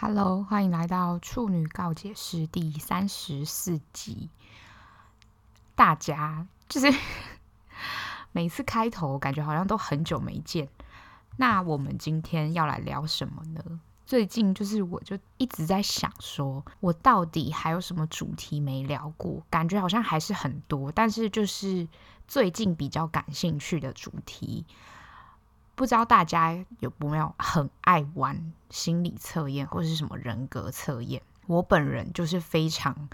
Hello，欢迎来到处女告解室第三十四集。大家就是 每次开头感觉好像都很久没见。那我们今天要来聊什么呢？最近就是我就一直在想说，我到底还有什么主题没聊过？感觉好像还是很多，但是就是最近比较感兴趣的主题。不知道大家有没有很爱玩心理测验或者是什么人格测验？我本人就是非常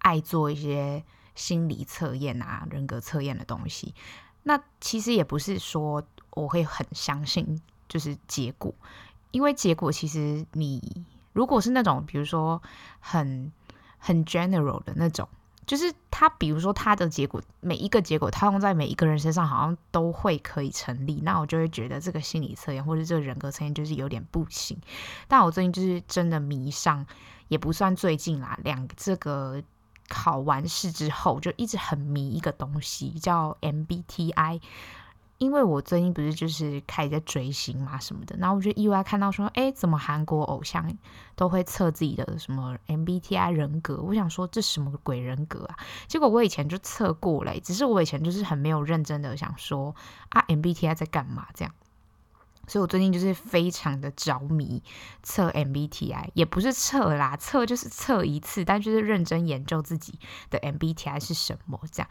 爱做一些心理测验啊、人格测验的东西。那其实也不是说我会很相信就是结果，因为结果其实你如果是那种比如说很很 general 的那种。就是他，比如说他的结果，每一个结果套用在每一个人身上，好像都会可以成立。那我就会觉得这个心理测验或者这个人格测验就是有点不行。但我最近就是真的迷上，也不算最近啦，两这个考完试之后就一直很迷一个东西，叫 MBTI。因为我最近不是就是开始在追星嘛什么的，然后我就意外看到说，哎，怎么韩国偶像都会测自己的什么 MBTI 人格？我想说这什么鬼人格啊？结果我以前就测过嘞，只是我以前就是很没有认真的想说啊 MBTI 在干嘛这样，所以我最近就是非常的着迷测 MBTI，也不是测啦，测就是测一次，但就是认真研究自己的 MBTI 是什么这样，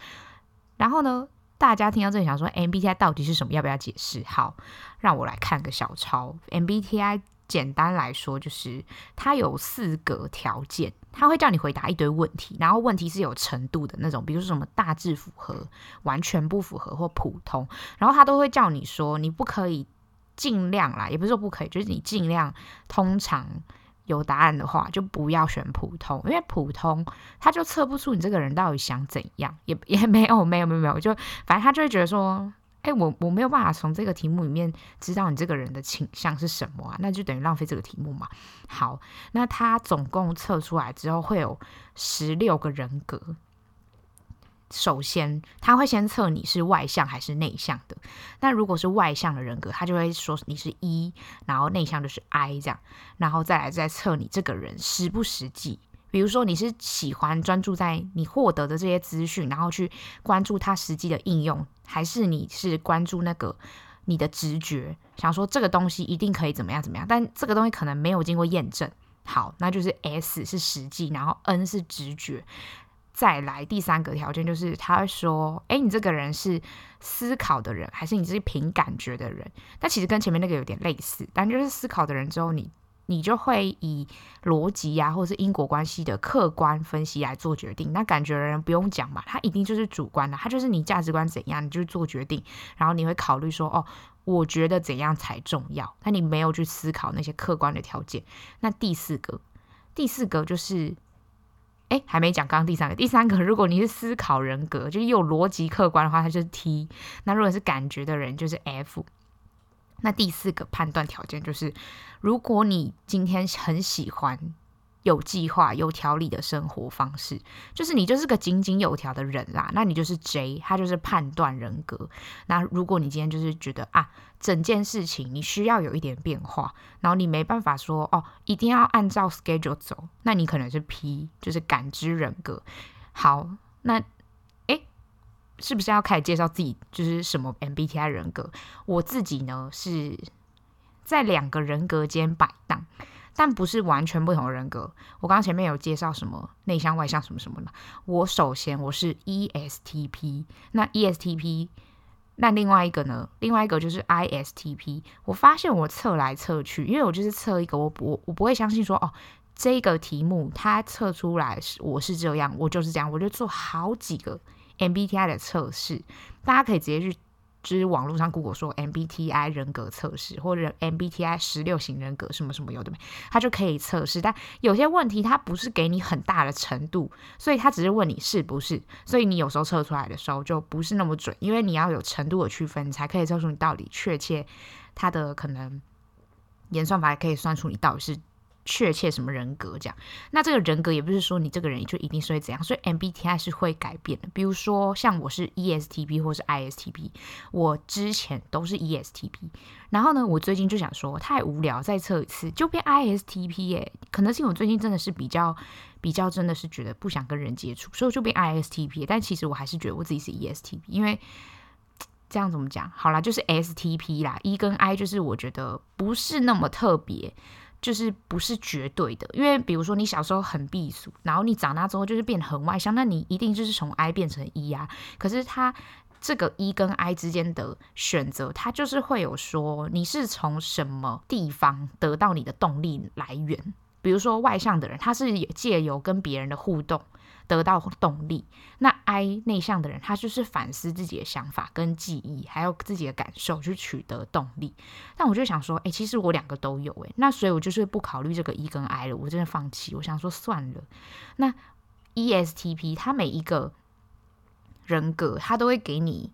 然后呢？大家听到这里想说，MBTI 到底是什么？要不要解释？好，让我来看个小抄。MBTI 简单来说就是它有四个条件，它会叫你回答一堆问题，然后问题是有程度的那种，比如说什么大致符合、完全不符合或普通，然后它都会叫你说，你不可以尽量啦，也不是说不可以，就是你尽量通常。有答案的话，就不要选普通，因为普通他就测不出你这个人到底想怎样，也也没有没有没有没有，就反正他就会觉得说，哎，我我没有办法从这个题目里面知道你这个人的倾向是什么啊，那就等于浪费这个题目嘛。好，那他总共测出来之后会有十六个人格。首先，他会先测你是外向还是内向的。那如果是外向的人格，他就会说你是 E，然后内向就是 I 这样，然后再来再测你这个人实不实际。比如说你是喜欢专注在你获得的这些资讯，然后去关注它实际的应用，还是你是关注那个你的直觉，想说这个东西一定可以怎么样怎么样，但这个东西可能没有经过验证。好，那就是 S 是实际，然后 N 是直觉。再来第三个条件就是，他会说：“哎，你这个人是思考的人，还是你是凭感觉的人？”但其实跟前面那个有点类似，但就是思考的人之后，你你就会以逻辑呀、或者是因果关系的客观分析来做决定。那感觉的人不用讲嘛，他一定就是主观的，他就是你价值观怎样，你就做决定。然后你会考虑说：“哦，我觉得怎样才重要？”那你没有去思考那些客观的条件。那第四个，第四个就是。哎，还没讲刚刚第三个，第三个，如果你是思考人格，就是有逻辑客观的话，它就是 T；那如果是感觉的人，就是 F。那第四个判断条件就是，如果你今天很喜欢。有计划、有条理的生活方式，就是你就是个井井有条的人啦。那你就是 J，他就是判断人格。那如果你今天就是觉得啊，整件事情你需要有一点变化，然后你没办法说哦，一定要按照 schedule 走，那你可能是 P，就是感知人格。好，那诶，是不是要开始介绍自己就是什么 MBTI 人格？我自己呢是在两个人格间摆荡。但不是完全不同的人格。我刚刚前面有介绍什么内向外向什么什么的。我首先我是 ESTP，那 ESTP，那另外一个呢？另外一个就是 ISTP。我发现我测来测去，因为我就是测一个，我不我不会相信说哦，这个题目它测出来是我是这样，我就是这样，我就做好几个 MBTI 的测试，大家可以直接去。就是网络上 Google 说 MBTI 人格测试，或者 MBTI 十六型人格什么什么有的没，他就可以测试。但有些问题他不是给你很大的程度，所以他只是问你是不是。所以你有时候测出来的时候就不是那么准，因为你要有程度的区分，你才可以测出你到底确切他的可能演算法，可以算出你到底是确切什么人格这样。那这个人格也不是说你这个人就一定是会怎样，所以 MBTI 是会改变的。比如说像我是 ESTP 或是 ISTP，我之前都是 ESTP，然后呢，我最近就想说太无聊，再测一次就变 ISTP 耶。可能是因为我最近真的是比较比较真的是觉得不想跟人接触，所以我就变 ISTP。但其实我还是觉得我自己是 ESTP，因为。这样怎么讲？好啦，就是 STP 啦，E 跟 I 就是我觉得不是那么特别，就是不是绝对的。因为比如说你小时候很避俗，然后你长大之后就是变很外向，那你一定就是从 I 变成 E 啊。可是它这个 E 跟 I 之间的选择，它就是会有说你是从什么地方得到你的动力来源。比如说外向的人，他是借由跟别人的互动。得到动力，那 I 内向的人，他就是反思自己的想法跟记忆，还有自己的感受去取得动力。但我就想说，哎，其实我两个都有，哎，那所以我就是不考虑这个 E 跟 I 了，我真的放弃。我想说算了。那 ESTP 他每一个人格，他都会给你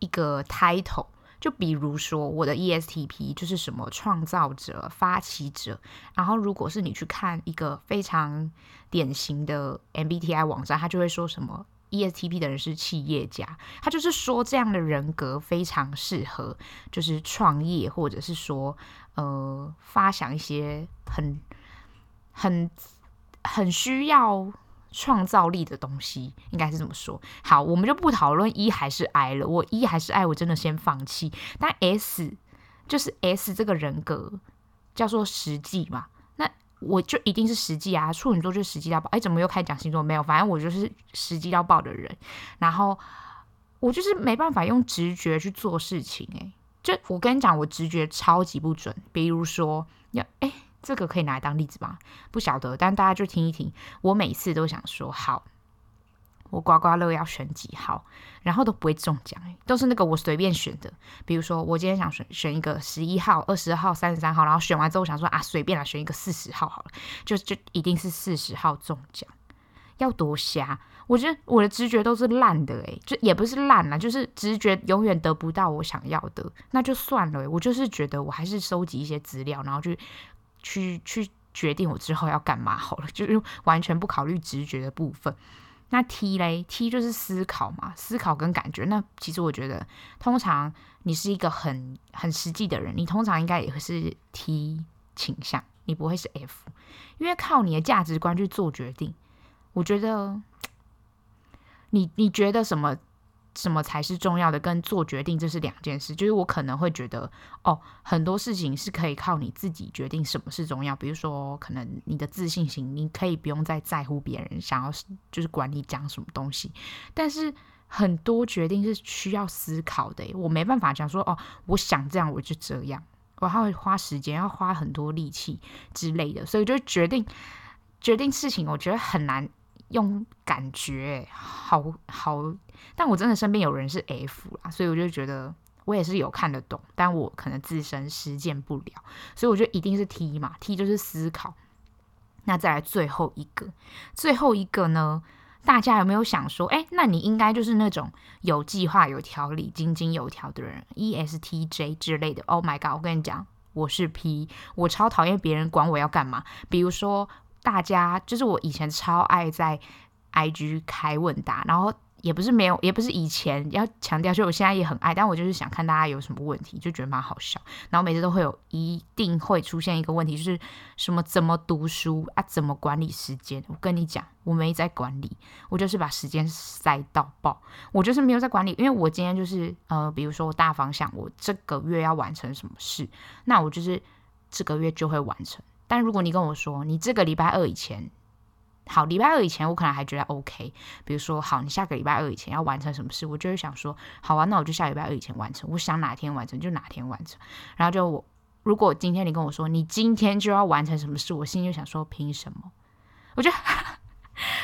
一个 title。就比如说，我的 ESTP 就是什么创造者、发起者。然后，如果是你去看一个非常典型的 MBTI 网站，他就会说什么 ESTP 的人是企业家。他就是说这样的人格非常适合，就是创业，或者是说呃发想一些很很很需要。创造力的东西应该是这么说。好，我们就不讨论 E 还是 I 了。我 E 还是 I，我真的先放弃。但 S 就是 S 这个人格叫做实际嘛，那我就一定是实际啊。处女座就是实际到爆。哎，怎么又开始讲星座？没有，反正我就是实际到爆的人。然后我就是没办法用直觉去做事情。哎，就我跟你讲，我直觉超级不准。比如说，要哎。这个可以拿来当例子吗？不晓得，但大家就听一听。我每次都想说好，我刮刮乐要选几号，然后都不会中奖，都是那个我随便选的。比如说，我今天想选选一个十一号、二十号、三十三号，然后选完之后想说啊，随便来选一个四十号好了，就就一定是四十号中奖。要多瞎？我觉得我的直觉都是烂的，诶，就也不是烂啦，就是直觉永远得不到我想要的，那就算了。我就是觉得我还是收集一些资料，然后去。去去决定我之后要干嘛好了，就是完全不考虑直觉的部分。那 T 嘞，T 就是思考嘛，思考跟感觉。那其实我觉得，通常你是一个很很实际的人，你通常应该也是 T 倾向，你不会是 F，因为靠你的价值观去做决定。我觉得，你你觉得什么？什么才是重要的？跟做决定这是两件事。就是我可能会觉得，哦，很多事情是可以靠你自己决定什么是重要。比如说，可能你的自信心，你可以不用再在乎别人想要，就是管你讲什么东西。但是很多决定是需要思考的，我没办法讲说，哦，我想这样我就这样，我还会花时间，要花很多力气之类的。所以就决定决定事情，我觉得很难。用感觉，好好，但我真的身边有人是 F 啦，所以我就觉得我也是有看得懂，但我可能自身实践不了，所以我觉得一定是 T 嘛，T 就是思考。那再来最后一个，最后一个呢，大家有没有想说，哎，那你应该就是那种有计划、有条理、井井有条的人，ESTJ 之类的。Oh my god，我跟你讲，我是 P，我超讨厌别人管我要干嘛，比如说。大家就是我以前超爱在 IG 开问答，然后也不是没有，也不是以前要强调，就我现在也很爱，但我就是想看大家有什么问题，就觉得蛮好笑。然后每次都会有一定会出现一个问题，就是什么怎么读书啊，怎么管理时间？我跟你讲，我没在管理，我就是把时间塞到爆，我就是没有在管理，因为我今天就是呃，比如说我大方向，我这个月要完成什么事，那我就是这个月就会完成。但如果你跟我说你这个礼拜二以前，好，礼拜二以前我可能还觉得 OK。比如说，好，你下个礼拜二以前要完成什么事，我就会想说，好啊，那我就下礼拜二以前完成。我想哪天完成就哪天完成。然后就我，如果今天你跟我说你今天就要完成什么事，我心里就想说，凭什么？我觉得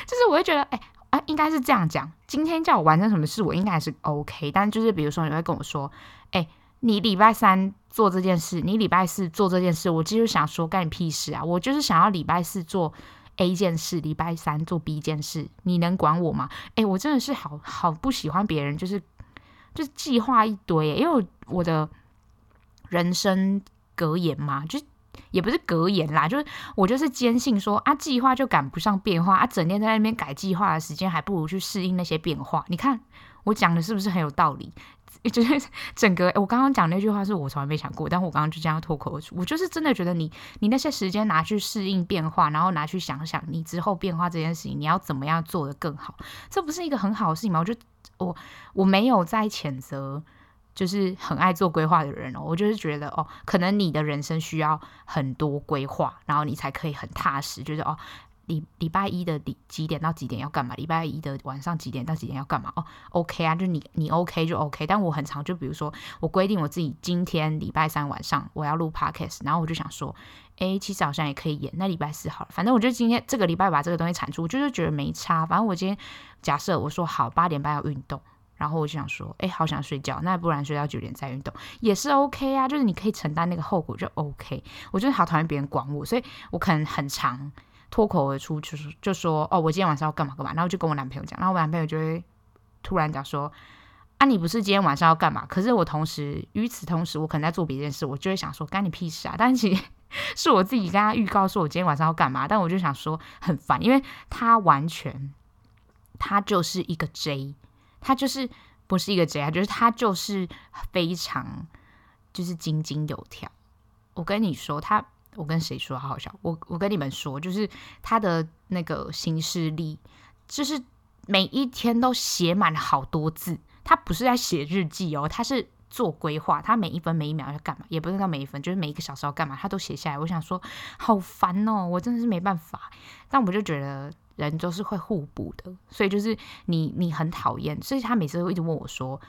就是我会觉得，哎、啊，应该是这样讲。今天叫我完成什么事，我应该还是 OK。但就是比如说，你会跟我说，哎、你礼拜三做这件事，你礼拜四做这件事，我就是想说干你屁事啊！我就是想要礼拜四做 A 件事，礼拜三做 B 件事，你能管我吗？诶，我真的是好好不喜欢别人，就是就是计划一堆，因为我的人生格言嘛，就也不是格言啦，就是我就是坚信说啊，计划就赶不上变化啊，整天在那边改计划的时间，还不如去适应那些变化。你看我讲的是不是很有道理？就是整个我刚刚讲那句话是我从来没想过，但我刚刚就这样脱口而出。我就是真的觉得你你那些时间拿去适应变化，然后拿去想想你之后变化这件事情，你要怎么样做得更好，这不是一个很好的事情吗？我就我我没有在谴责。就是很爱做规划的人哦，我就是觉得哦，可能你的人生需要很多规划，然后你才可以很踏实。就是哦，礼礼拜一的几点到几点要干嘛？礼拜一的晚上几点到几点要干嘛？哦，OK 啊，就你你 OK 就 OK。但我很常就比如说，我规定我自己今天礼拜三晚上我要录 Podcast，然后我就想说，诶，其实好像也可以演。那礼拜四好了，反正我就今天这个礼拜把这个东西产出，我就是觉得没差。反正我今天假设我说好八点半要运动。然后我就想说，哎，好想睡觉，那不然睡到九点再运动也是 OK 啊，就是你可以承担那个后果就 OK。我就是好讨厌别人管我，所以我可能很常脱口而出，就是就说，哦，我今天晚上要干嘛干嘛，然后就跟我男朋友讲，然后我男朋友就会突然讲说，啊，你不是今天晚上要干嘛？可是我同时与此同时，我可能在做别件事，我就会想说，干你屁事啊！但其实是我自己跟他预告说我今天晚上要干嘛，但我就想说很烦，因为他完全他就是一个 J。他就是不是一个这样，就是他就是非常就是井井有条。我跟你说，他我跟谁说好好笑？我我跟你们说，就是他的那个行事历，就是每一天都写满好多字。他不是在写日记哦，他是做规划。他每一分每一秒要干嘛，也不是到每一分，就是每一个小时要干嘛，他都写下来。我想说，好烦哦，我真的是没办法。但我就觉得。人都是会互补的，所以就是你你很讨厌，所以他每次会一直问我说，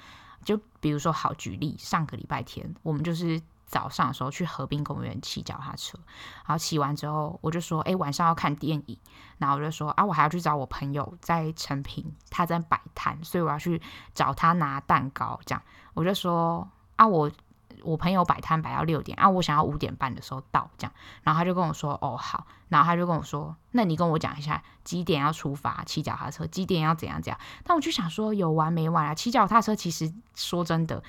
就比如说好举例，上个礼拜天我们就是早上的时候去河滨公园骑脚踏车，然后骑完之后我就说，哎，晚上要看电影，然后我就说啊，我还要去找我朋友在诚品，他在摆摊，所以我要去找他拿蛋糕，这样我就说啊我。我朋友摆摊摆到六点啊，我想要五点半的时候到，这样，然后他就跟我说，哦好，然后他就跟我说，那你跟我讲一下几点要出发骑脚踏车，几点要怎样怎样。但我就想说，有完没完啊？骑脚踏车其实说真的，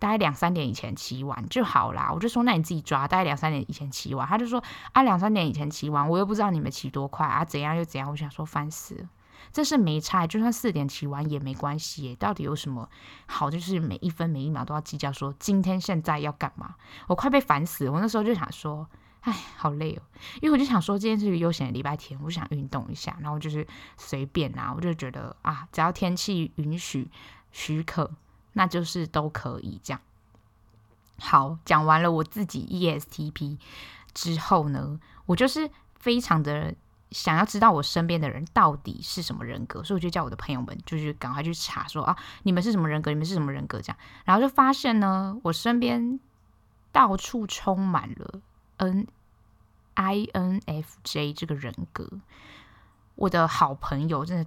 大概两三点以前骑完就好啦。我就说，那你自己抓，大概两三点以前骑完。他就说，啊两三点以前骑完，我又不知道你们骑多快啊，怎样又怎样。我想说，烦死了。这是没差，就算四点骑完也没关系。到底有什么好？就是每一分每一秒都要计较，说今天现在要干嘛？我快被烦死了。我那时候就想说，哎，好累哦。因为我就想说，今天是个悠闲的礼拜天，我想运动一下，然后就是随便啊，我就觉得啊，只要天气允许许可，那就是都可以这样。好，讲完了我自己 ESTP 之后呢，我就是非常的。想要知道我身边的人到底是什么人格，所以我就叫我的朋友们，就是赶快去查说啊，你们是什么人格？你们是什么人格？这样，然后就发现呢，我身边到处充满了 N I N F J 这个人格。我的好朋友真的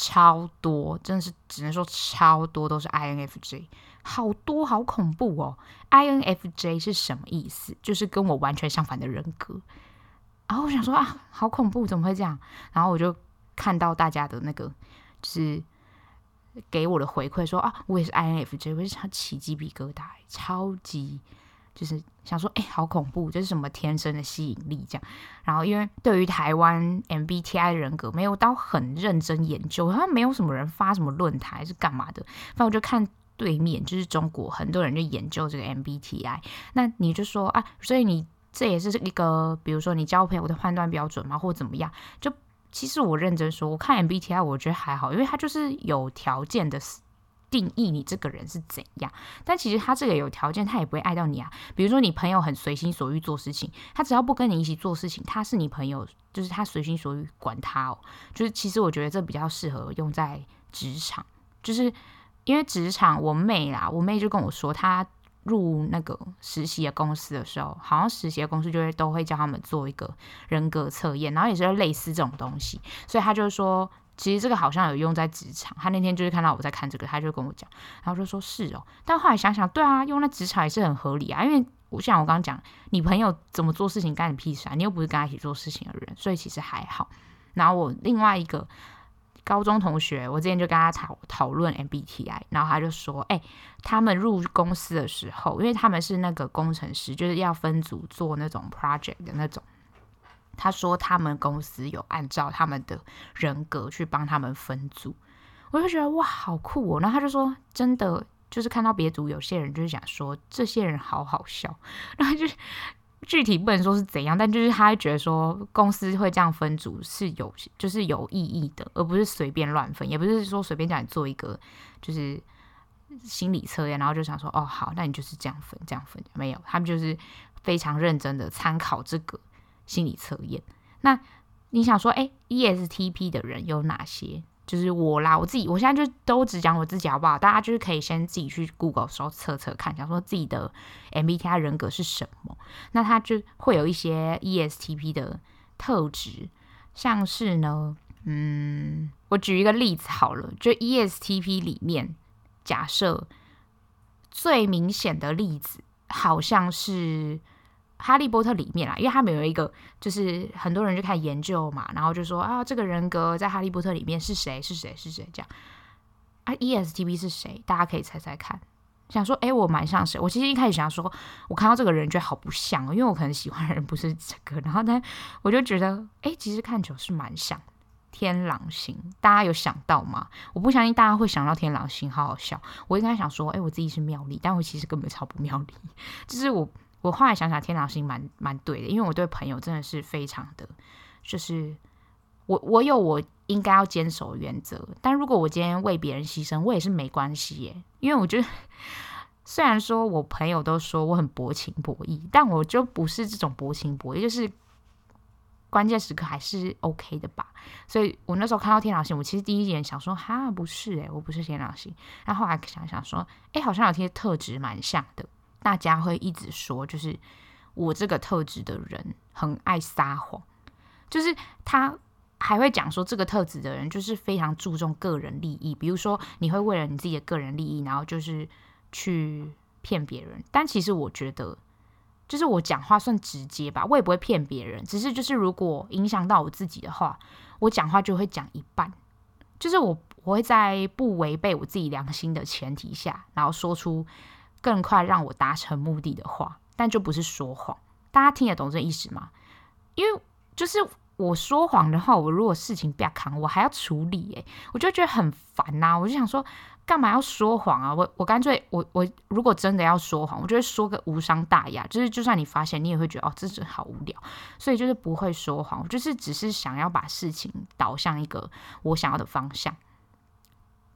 超多，真的是只能说超多都是 I N F J，好多好恐怖哦！I N F J 是什么意思？就是跟我完全相反的人格。然后我想说啊，好恐怖，怎么会这样？然后我就看到大家的那个，就是给我的回馈说啊，我也是 INFJ，我就想起鸡皮疙瘩，超级就是想说，哎，好恐怖，这是什么天生的吸引力这样？然后因为对于台湾 MBTI 人格没有到很认真研究，好像没有什么人发什么论坛是干嘛的，反正我就看对面就是中国很多人就研究这个 MBTI，那你就说啊，所以你。这也是一个，比如说你交朋友的判断标准吗，或怎么样？就其实我认真说，我看 MBTI，我觉得还好，因为它就是有条件的定义你这个人是怎样。但其实他这个有条件，他也不会爱到你啊。比如说你朋友很随心所欲做事情，他只要不跟你一起做事情，他是你朋友，就是他随心所欲管他哦。就是其实我觉得这比较适合用在职场，就是因为职场我妹啦，我妹就跟我说她。入那个实习的公司的时候，好像实习的公司就会都会叫他们做一个人格测验，然后也是类似这种东西，所以他就说，其实这个好像有用在职场。他那天就是看到我在看这个，他就跟我讲，然后就说是哦，但后来想想，对啊，用在职场也是很合理啊，因为我像我刚刚讲，你朋友怎么做事情干你屁事啊，你又不是跟他一起做事情的人，所以其实还好。然后我另外一个高中同学，我之前就跟他讨讨论 MBTI，然后他就说，哎、他们入公司的时候，因为他们是那个工程师，就是要分组做那种 project 的那种。他说他们公司有按照他们的人格去帮他们分组，我就觉得哇，好酷哦。然后他就说，真的就是看到别组有些人就是想说，这些人好好笑，然后就。具体不能说是怎样，但就是他觉得说公司会这样分组是有就是有意义的，而不是随便乱分，也不是说随便叫你做一个就是心理测验，然后就想说哦好，那你就是这样分这样分，没有，他们就是非常认真的参考这个心理测验。那你想说，哎，ESTP 的人有哪些？就是我啦，我自己，我现在就都只讲我自己好不好？大家就是可以先自己去 Google 搜测测看，想说自己的 MBTI 人格是什么。那他就会有一些 ESTP 的特质，像是呢，嗯，我举一个例子好了，就 ESTP 里面，假设最明显的例子，好像是。哈利波特里面啦，因为他们有一个，就是很多人就开始研究嘛，然后就说啊，这个人格在哈利波特里面是谁？是谁？是谁？这样啊，ESTP 是谁？大家可以猜猜看。想说，哎，我蛮像谁？我其实一开始想说，我看到这个人觉得好不像，因为我可能喜欢的人不是这个。然后呢，我就觉得，哎，其实看久是蛮像天狼星。大家有想到吗？我不相信大家会想到天狼星，好好笑。我应该想说，哎，我自己是妙丽，但我其实根本超不妙丽，就是我。我后来想想，天狼星蛮蛮对的，因为我对朋友真的是非常的，就是我我有我应该要坚守原则，但如果我今天为别人牺牲，我也是没关系耶，因为我觉得虽然说我朋友都说我很薄情薄义，但我就不是这种薄情薄义，就是关键时刻还是 OK 的吧。所以我那时候看到天狼星，我其实第一眼想说哈不是诶，我不是天狼星，然后后来想想说，诶，好像有些特质蛮像的。大家会一直说，就是我这个特质的人很爱撒谎，就是他还会讲说，这个特质的人就是非常注重个人利益。比如说，你会为了你自己的个人利益，然后就是去骗别人。但其实我觉得，就是我讲话算直接吧，我也不会骗别人。只是就是如果影响到我自己的话，我讲话就会讲一半，就是我我会在不违背我自己良心的前提下，然后说出。更快让我达成目的的话，但就不是说谎。大家听得懂这意思吗？因为就是我说谎的话，我如果事情不要扛，我还要处理，哎，我就觉得很烦呐。我就想说，干嘛要说谎啊？我我干脆我我如果真的要说谎，我就会说个无伤大雅，就是就算你发现，你也会觉得哦，这真好无聊。所以就是不会说谎，就是只是想要把事情导向一个我想要的方向，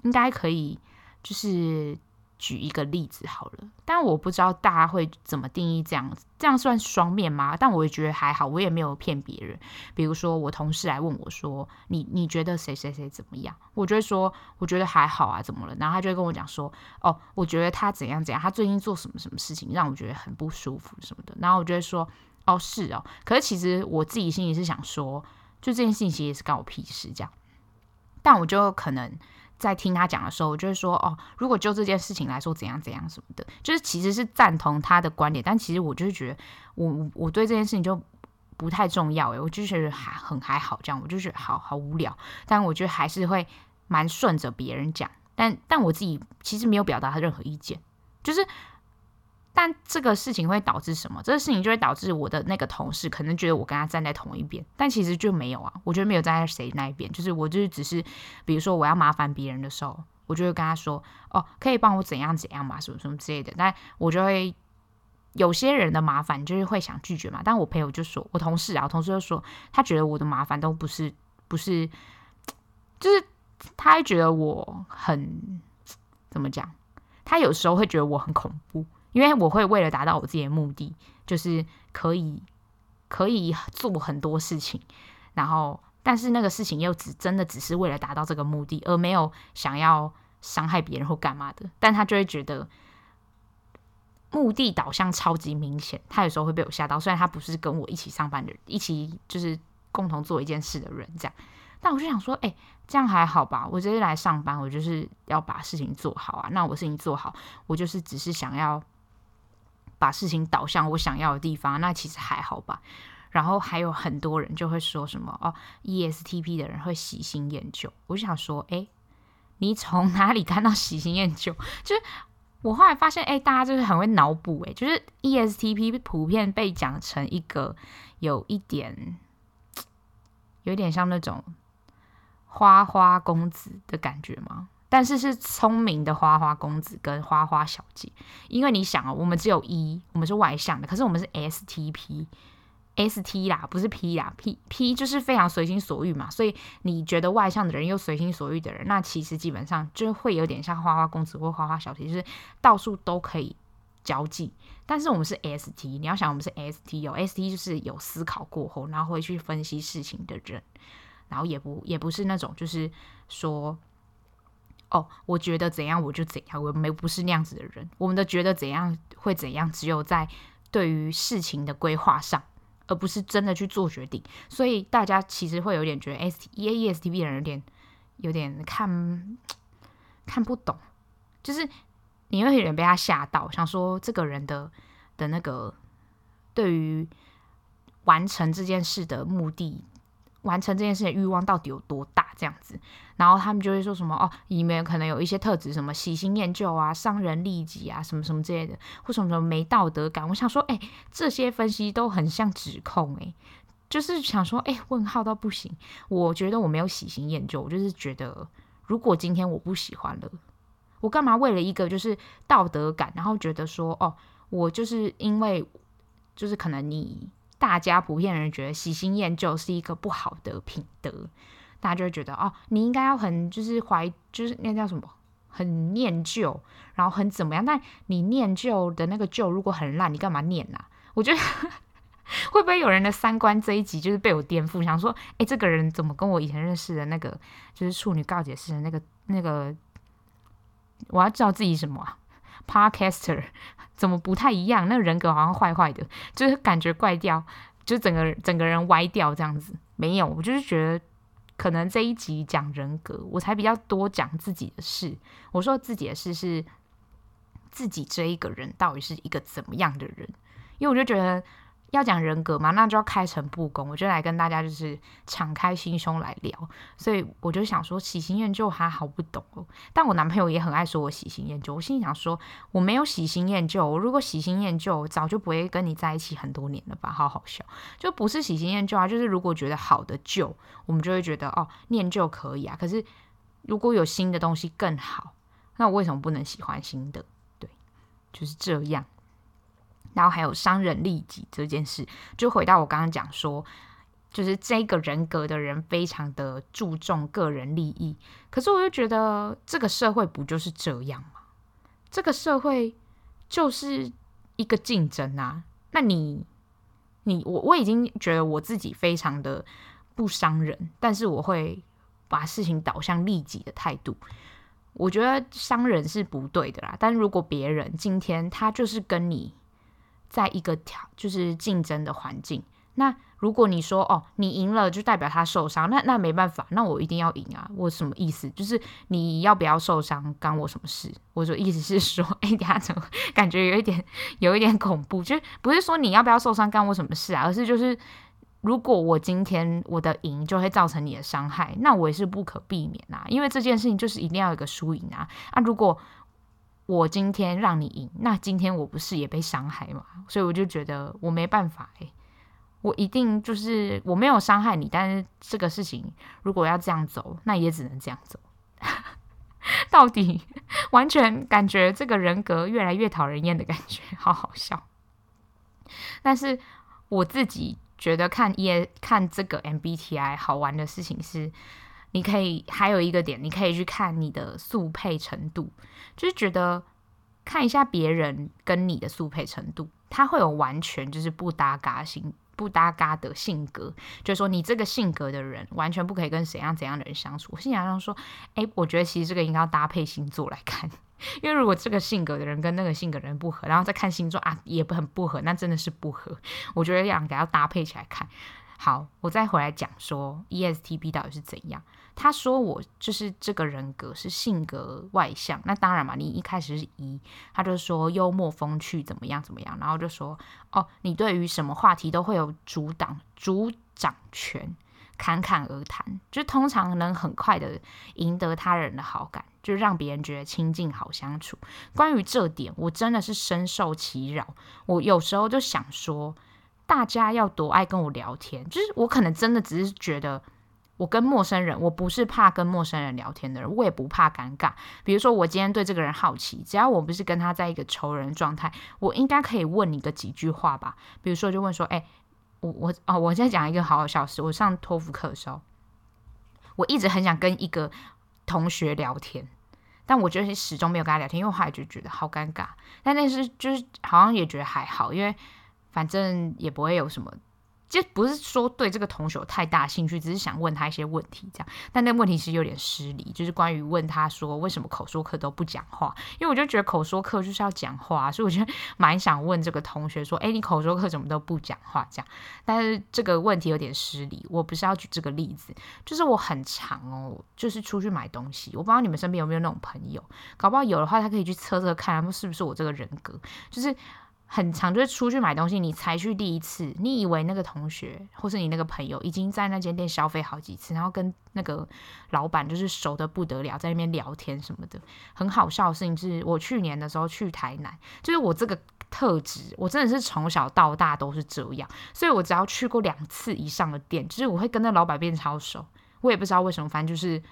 应该可以，就是。举一个例子好了，但我不知道大家会怎么定义这样子，这样算双面吗？但我也觉得还好，我也没有骗别人。比如说，我同事来问我说：“你你觉得谁谁谁怎么样？”我就会说：“我觉得还好啊，怎么了？”然后他就会跟我讲说：“哦，我觉得他怎样怎样，他最近做什么什么事情让我觉得很不舒服什么的。”然后我就会说：“哦，是哦。”可是其实我自己心里是想说，就这件事情也是干我屁事这样。但我就可能。在听他讲的时候，我就会说哦，如果就这件事情来说，怎样怎样什么的，就是其实是赞同他的观点，但其实我就是觉得我我对这件事情就不太重要诶，我就觉得还很还好这样，我就觉得好好无聊，但我觉得还是会蛮顺着别人讲，但但我自己其实没有表达任何意见，就是。但这个事情会导致什么？这个事情就会导致我的那个同事可能觉得我跟他站在同一边，但其实就没有啊。我觉得没有站在谁那一边，就是我就是只是，比如说我要麻烦别人的时候，我就会跟他说：“哦，可以帮我怎样怎样嘛，什么什么之类的。”但我就会有些人的麻烦就是会想拒绝嘛。但我朋友就说，我同事啊，我同事就说，他觉得我的麻烦都不是不是，就是他还觉得我很怎么讲？他有时候会觉得我很恐怖。因为我会为了达到我自己的目的，就是可以可以做很多事情，然后但是那个事情又只真的只是为了达到这个目的，而没有想要伤害别人或干嘛的。但他就会觉得目的导向超级明显，他有时候会被我吓到。虽然他不是跟我一起上班的人，一起就是共同做一件事的人，这样，但我就想说，哎，这样还好吧？我这是来上班，我就是要把事情做好啊。那我事情做好，我就是只是想要。把事情导向我想要的地方，那其实还好吧。然后还有很多人就会说什么哦，ESTP 的人会喜新厌旧。我就想说，哎，你从哪里看到喜新厌旧？就是我后来发现，哎，大家就是很会脑补，哎，就是 ESTP 普遍被讲成一个有一点，有点像那种花花公子的感觉吗？但是是聪明的花花公子跟花花小姐，因为你想啊，我们只有一我们是外向的，可是我们是 STP，ST 啦，不是 P 啦，P P 就是非常随心所欲嘛，所以你觉得外向的人又随心所欲的人，那其实基本上就会有点像花花公子或花花小姐，就是到处都可以交际。但是我们是 ST，你要想我们是 ST 哦，ST 就是有思考过后，然后会去分析事情的人，然后也不也不是那种就是说。哦，我觉得怎样我就怎样，我没不是那样子的人。我们的觉得怎样会怎样，只有在对于事情的规划上，而不是真的去做决定。所以大家其实会有点觉得 S T E S T B 的人有点有点看看不懂，就是你会有点被他吓到，想说这个人的的那个对于完成这件事的目的。完成这件事的欲望到底有多大？这样子，然后他们就会说什么哦，里面可能有一些特质，什么喜新厌旧啊、伤人利己啊，什么什么之类的，或什么什么没道德感。我想说，哎，这些分析都很像指控，哎，就是想说，哎，问号到不行。我觉得我没有喜新厌旧，我就是觉得，如果今天我不喜欢了，我干嘛为了一个就是道德感，然后觉得说，哦，我就是因为，就是可能你。大家普遍人觉得喜新厌旧是一个不好的品德，大家就会觉得哦，你应该要很就是怀就是那叫什么很念旧，然后很怎么样？但你念旧的那个旧如果很烂，你干嘛念呢、啊？我觉得 会不会有人的三观这一集就是被我颠覆，想说哎，这个人怎么跟我以前认识的那个就是处女告解室的那个那个，我要叫自己什么啊？Podcaster 怎么不太一样？那个人格好像坏坏的，就是感觉怪掉，就整个整个人歪掉这样子。没有，我就是觉得可能这一集讲人格，我才比较多讲自己的事。我说自己的事是自己这一个人到底是一个怎么样的人，因为我就觉得。要讲人格嘛，那就要开诚布公，我就来跟大家就是敞开心胸来聊。所以我就想说，喜新厌旧还好不懂哦。但我男朋友也很爱说我喜新厌旧，我心里想说，我没有喜新厌旧。我如果喜新厌旧，早就不会跟你在一起很多年了吧？好好笑，就不是喜新厌旧啊。就是如果觉得好的旧，我们就会觉得哦，念旧可以啊。可是如果有新的东西更好，那我为什么不能喜欢新的？对，就是这样。然后还有伤人利己这件事，就回到我刚刚讲说，就是这个人格的人非常的注重个人利益。可是我又觉得这个社会不就是这样吗？这个社会就是一个竞争啊。那你，你我我已经觉得我自己非常的不伤人，但是我会把事情导向利己的态度。我觉得伤人是不对的啦。但如果别人今天他就是跟你。在一个条就是竞争的环境，那如果你说哦，你赢了就代表他受伤，那那没办法，那我一定要赢啊！我什么意思？就是你要不要受伤，干我什么事？我的意思是说，哎，等下怎么感觉有一点有一点恐怖？就不是说你要不要受伤，干我什么事啊？而是就是，如果我今天我的赢就会造成你的伤害，那我也是不可避免啊！因为这件事情就是一定要有个输赢啊！啊，如果。我今天让你赢，那今天我不是也被伤害吗？所以我就觉得我没办法哎，我一定就是我没有伤害你，但是这个事情如果要这样走，那也只能这样走。到底完全感觉这个人格越来越讨人厌的感觉，好好笑。但是我自己觉得看也看这个 MBTI 好玩的事情是。你可以还有一个点，你可以去看你的速配程度，就是觉得看一下别人跟你的速配程度，他会有完全就是不搭嘎性、不搭嘎的性格，就是说你这个性格的人完全不可以跟怎样怎样的人相处。我心想说，哎，我觉得其实这个应该要搭配星座来看，因为如果这个性格的人跟那个性格的人不合，然后再看星座啊，也不很不合，那真的是不合。我觉得两个要搭配起来看。好，我再回来讲说 ESTP 到底是怎样。他说我就是这个人格是性格外向，那当然嘛，你一开始是一他就说幽默风趣怎么样怎么样，然后就说哦，你对于什么话题都会有主导主掌权，侃侃而谈，就通常能很快的赢得他人的好感，就让别人觉得亲近好相处。关于这点，我真的是深受其扰。我有时候就想说，大家要多爱跟我聊天，就是我可能真的只是觉得。我跟陌生人，我不是怕跟陌生人聊天的人，我也不怕尴尬。比如说，我今天对这个人好奇，只要我不是跟他在一个仇人状态，我应该可以问你个几句话吧。比如说，就问说，哎，我我哦，我现在讲一个好好笑事。我上托福课的时候，我一直很想跟一个同学聊天，但我觉得始终没有跟他聊天，因为我后来就觉得好尴尬。但那是就是好像也觉得还好，因为反正也不会有什么。就不是说对这个同学有太大兴趣，只是想问他一些问题这样。但那问题其实有点失礼，就是关于问他说为什么口说课都不讲话，因为我就觉得口说课就是要讲话，所以我觉得 蛮想问这个同学说，哎，你口说课怎么都不讲话这样？但是这个问题有点失礼，我不是要举这个例子，就是我很常哦，就是出去买东西，我不知道你们身边有没有那种朋友，搞不好有的话，他可以去测测看，是不是我这个人格，就是。很常就是出去买东西，你才去第一次，你以为那个同学或是你那个朋友已经在那间店消费好几次，然后跟那个老板就是熟得不得了，在那边聊天什么的。很好笑的事情是，我去年的时候去台南，就是我这个特质，我真的是从小到大都是这样，所以我只要去过两次以上的店，就是我会跟那老板变超熟。我也不知道为什么，反正就是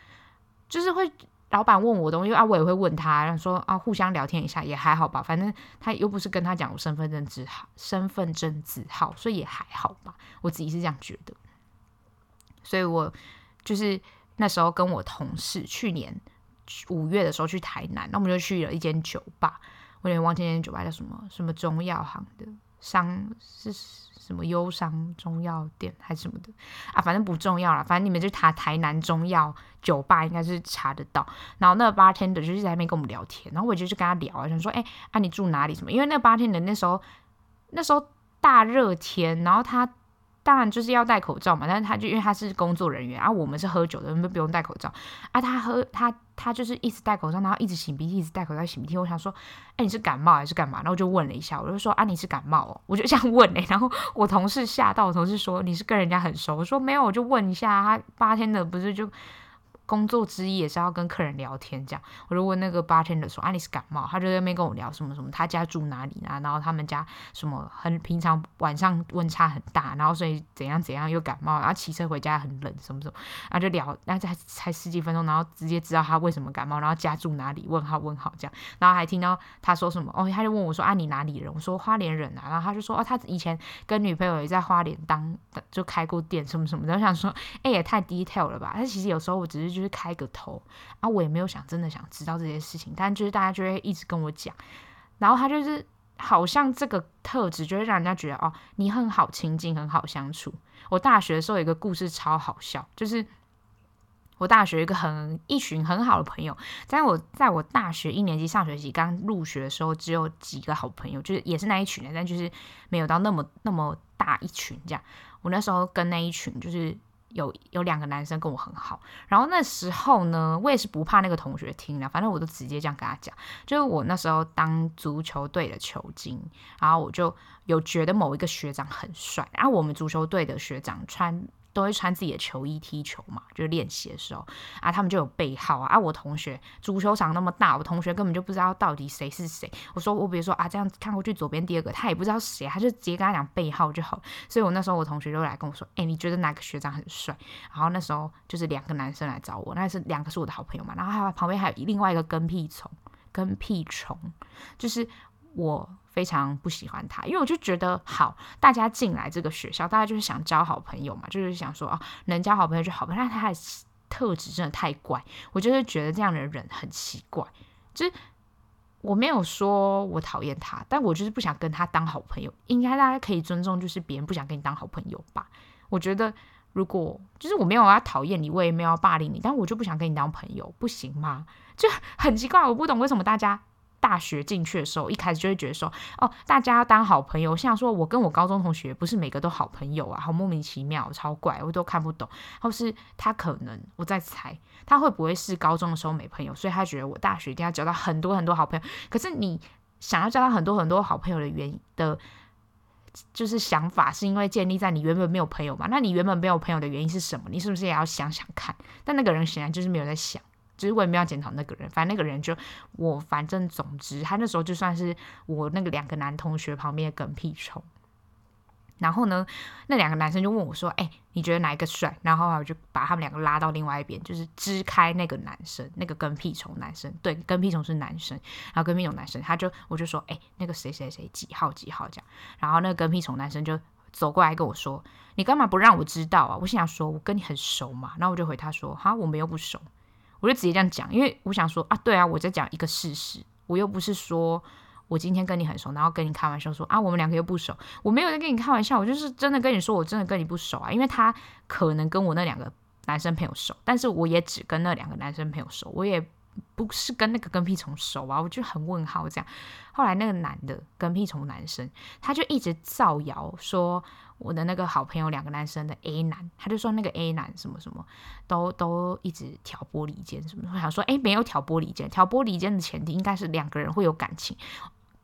就是会。老板问我东西啊，我也会问他，然后说啊，互相聊天一下也还好吧，反正他又不是跟他讲我身份证字号，身份证字号，所以也还好吧，我自己是这样觉得。所以我就是那时候跟我同事去年五月的时候去台南，那我们就去了一间酒吧，我有点忘记那间酒吧叫什么，什么中药行的商是。什么忧伤中药店还是什么的啊，反正不重要了。反正你们就查台南中药酒吧，应该是查得到。然后那个 bartender 就是在那边跟我们聊天，然后我就去跟他聊，想说，哎，啊你住哪里？什么？因为那个 bartender 那时候那时候大热天，然后他。当然就是要戴口罩嘛，但是他就因为他是工作人员啊，我们是喝酒的，我们不用戴口罩啊。他喝他他就是一直戴口罩，然后一直擤鼻涕，一直戴口罩擤鼻涕。我想说，哎，你是感冒还是干嘛？然后就问了一下，我就说啊，你是感冒哦？我就这样问哎、然后我同事吓到，我同事说你是跟人家很熟？我说没有，我就问一下他八天的不是就。工作之一也是要跟客人聊天，这样我就问那个 bartender 说：“啊，你是感冒？”他就在那边跟我聊什么什么，他家住哪里啊？然后他们家什么很平常晚上温差很大，然后所以怎样怎样又感冒，然后骑车回家很冷什么什么，然后就聊，然后才才十几分钟，然后直接知道他为什么感冒，然后家住哪里？问号问号这样，然后还听到他说什么哦，他就问我说：“啊，你哪里人？”我说：“花莲人啊。”然后他就说：“哦，他以前跟女朋友也在花莲当就开过店什么什么的。”我想说：“哎，也太 detail 了吧？”但其实有时候我只是就。就是开个头啊，我也没有想真的想知道这些事情，但就是大家就会一直跟我讲，然后他就是好像这个特质就会让人家觉得哦，你很好亲近，很好相处。我大学的时候有一个故事超好笑，就是我大学一个很一群很好的朋友，在我在我大学一年级上学期刚入学的时候，只有几个好朋友，就是也是那一群人，但就是没有到那么那么大一群这样。我那时候跟那一群就是。有有两个男生跟我很好，然后那时候呢，我也是不怕那个同学听的，反正我都直接这样跟他讲，就是我那时候当足球队的球经，然后我就有觉得某一个学长很帅，然后我们足球队的学长穿。都会穿自己的球衣踢球嘛，就是练习的时候啊，他们就有背号啊。我同学足球场那么大，我同学根本就不知道到底谁是谁。我说我比如说啊，这样看过去左边第二个，他也不知道谁，他就直接跟他讲背号就好。所以我那时候我同学就来跟我说，哎，你觉得哪个学长很帅？然后那时候就是两个男生来找我，那是两个是我的好朋友嘛，然后还旁边还有另外一个跟屁虫，跟屁虫，就是我。非常不喜欢他，因为我就觉得好，大家进来这个学校，大家就是想交好朋友嘛，就是想说啊，能交好朋友就好。但他的特质真的太怪，我就是觉得这样的人很奇怪。就是我没有说我讨厌他，但我就是不想跟他当好朋友。应该大家可以尊重，就是别人不想跟你当好朋友吧。我觉得如果就是我没有要讨厌你，我也没有要霸凌你，但我就不想跟你当朋友，不行吗？就很奇怪，我不懂为什么大家。大学进去的时候，一开始就会觉得说，哦，大家要当好朋友。像说我跟我高中同学不是每个都好朋友啊，好莫名其妙，超怪，我都看不懂。或是他可能我在猜，他会不会是高中的时候没朋友，所以他觉得我大学一定要交到很多很多好朋友。可是你想要交到很多很多好朋友的原因的。就是想法是因为建立在你原本没有朋友嘛？那你原本没有朋友的原因是什么？你是不是也要想想看？但那个人显然就是没有在想，就是我也没有检讨那个人。反正那个人就我，反正总之他那时候就算是我那个两个男同学旁边的跟屁虫。然后呢，那两个男生就问我说：“哎、你觉得哪一个帅？”然后我就把他们两个拉到另外一边，就是支开那个男生，那个跟屁虫男生。对，跟屁虫是男生，然后跟屁虫男生，他就我就说：“哎、那个谁谁谁几号几号这样。”然后那个跟屁虫男生就走过来跟我说：“你干嘛不让我知道啊？”我心想说：“我跟你很熟嘛。”然后我就回他说：“哈，我们又不熟。”我就直接这样讲，因为我想说啊，对啊，我在讲一个事实，我又不是说。我今天跟你很熟，然后跟你开玩笑说啊，我们两个又不熟。我没有在跟你开玩笑，我就是真的跟你说，我真的跟你不熟啊。因为他可能跟我那两个男生朋友熟，但是我也只跟那两个男生朋友熟，我也不是跟那个跟屁虫熟啊。我就很问号这样。后来那个男的跟屁虫男生，他就一直造谣说我的那个好朋友两个男生的 A 男，他就说那个 A 男什么什么都都一直挑拨离间什么。我想说，诶，没有挑拨离间，挑拨离间的前提应该是两个人会有感情。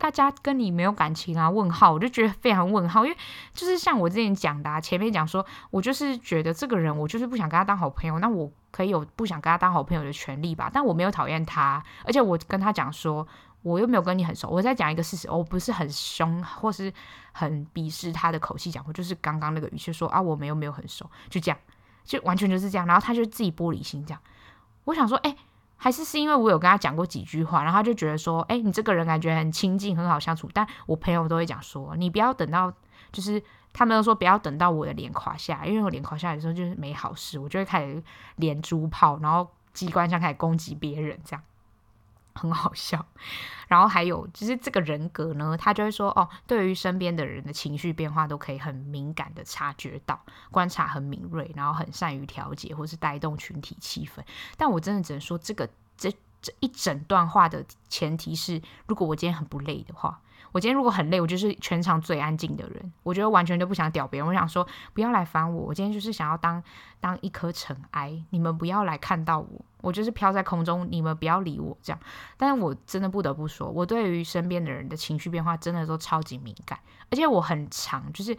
大家跟你没有感情啊？问号，我就觉得非常问号，因为就是像我之前讲的，啊，前面讲说，我就是觉得这个人，我就是不想跟他当好朋友，那我可以有不想跟他当好朋友的权利吧？但我没有讨厌他，而且我跟他讲说，我又没有跟你很熟，我在讲一个事实，我不是很凶或是很鄙视他的口气讲，我就是刚刚那个语气说啊，我们又没有很熟，就这样，就完全就是这样，然后他就自己玻璃心这样，我想说，哎。还是是因为我有跟他讲过几句话，然后他就觉得说，哎，你这个人感觉很亲近，很好相处。但我朋友都会讲说，你不要等到，就是他们都说不要等到我的脸垮下，因为我脸垮下来的时候就是没好事，我就会开始连珠炮，然后机关枪开始攻击别人，这样很好笑。然后还有就是这个人格呢，他就会说，哦，对于身边的人的情绪变化都可以很敏感的察觉到，观察很敏锐，然后很善于调节或是带动群体气氛。但我真的只能说，这个这这一整段话的前提是，如果我今天很不累的话。我今天如果很累，我就是全场最安静的人，我觉得完全都不想屌别人。我想说，不要来烦我。我今天就是想要当当一颗尘埃，你们不要来看到我，我就是飘在空中，你们不要理我这样。但是我真的不得不说，我对于身边的人的情绪变化真的都超级敏感，而且我很常就是。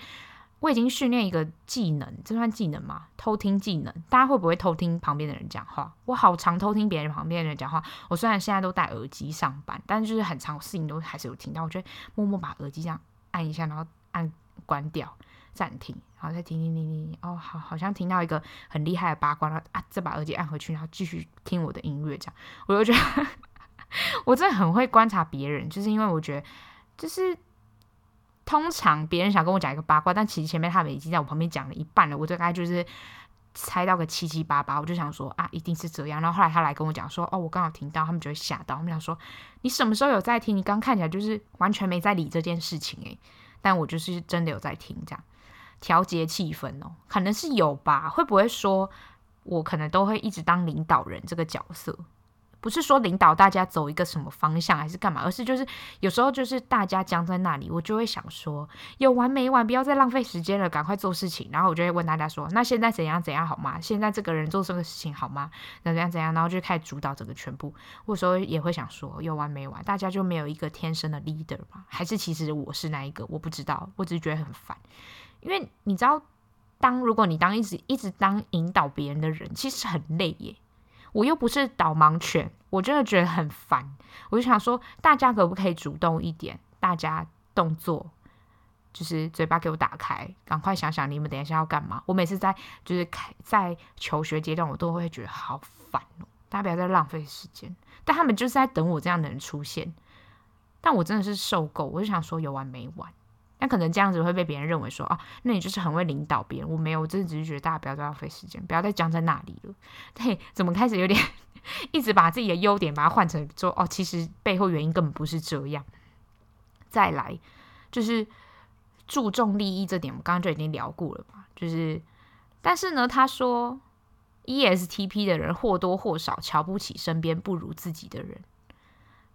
我已经训练一个技能，这算技能吗？偷听技能，大家会不会偷听旁边的人讲话？我好常偷听别人旁边的人讲话。我虽然现在都戴耳机上班，但就是很常事情都还是有听到。我就默默把耳机这样按一下，然后按关掉，暂停，然后再听听听听。哦，好，好像听到一个很厉害的八卦，然后啊，再把耳机按回去，然后继续听我的音乐。这样，我就觉得我真的很会观察别人，就是因为我觉得就是。通常别人想跟我讲一个八卦，但其实前面他们已经在我旁边讲了一半了，我大概就是猜到个七七八八，我就想说啊，一定是这样。然后后来他来跟我讲说，哦，我刚好听到，他们就会吓到。他们想说，你什么时候有在听？你刚看起来就是完全没在理这件事情诶。但我就是真的有在听，这样调节气氛哦，可能是有吧。会不会说我可能都会一直当领导人这个角色？不是说领导大家走一个什么方向还是干嘛，而是就是有时候就是大家僵在那里，我就会想说有完没完，不要再浪费时间了，赶快做事情。然后我就会问大家说，那现在怎样怎样好吗？现在这个人做这个事情好吗？那怎样怎样？然后就开始主导整个全部。或者说也会想说有完没完，大家就没有一个天生的 leader 吗？还是其实我是那一个？我不知道，我只是觉得很烦，因为你知道，当如果你当一直一直当引导别人的人，其实很累耶。我又不是导盲犬，我真的觉得很烦。我就想说，大家可不可以主动一点？大家动作就是嘴巴给我打开，赶快想想你们等一下要干嘛。我每次在就是开在求学阶段，我都会觉得好烦哦。大家不要再浪费时间。但他们就是在等我这样的人出现，但我真的是受够。我就想说，有完没完？那可能这样子会被别人认为说啊，那你就是很会领导别人。我没有，我真的只是觉得大家不要再浪费时间，不要再僵在那里了。对，怎么开始有点 一直把自己的优点把它换成说哦，其实背后原因根本不是这样。再来就是注重利益这点，我刚刚就已经聊过了嘛。就是，但是呢，他说 ESTP 的人或多或少瞧不起身边不如自己的人。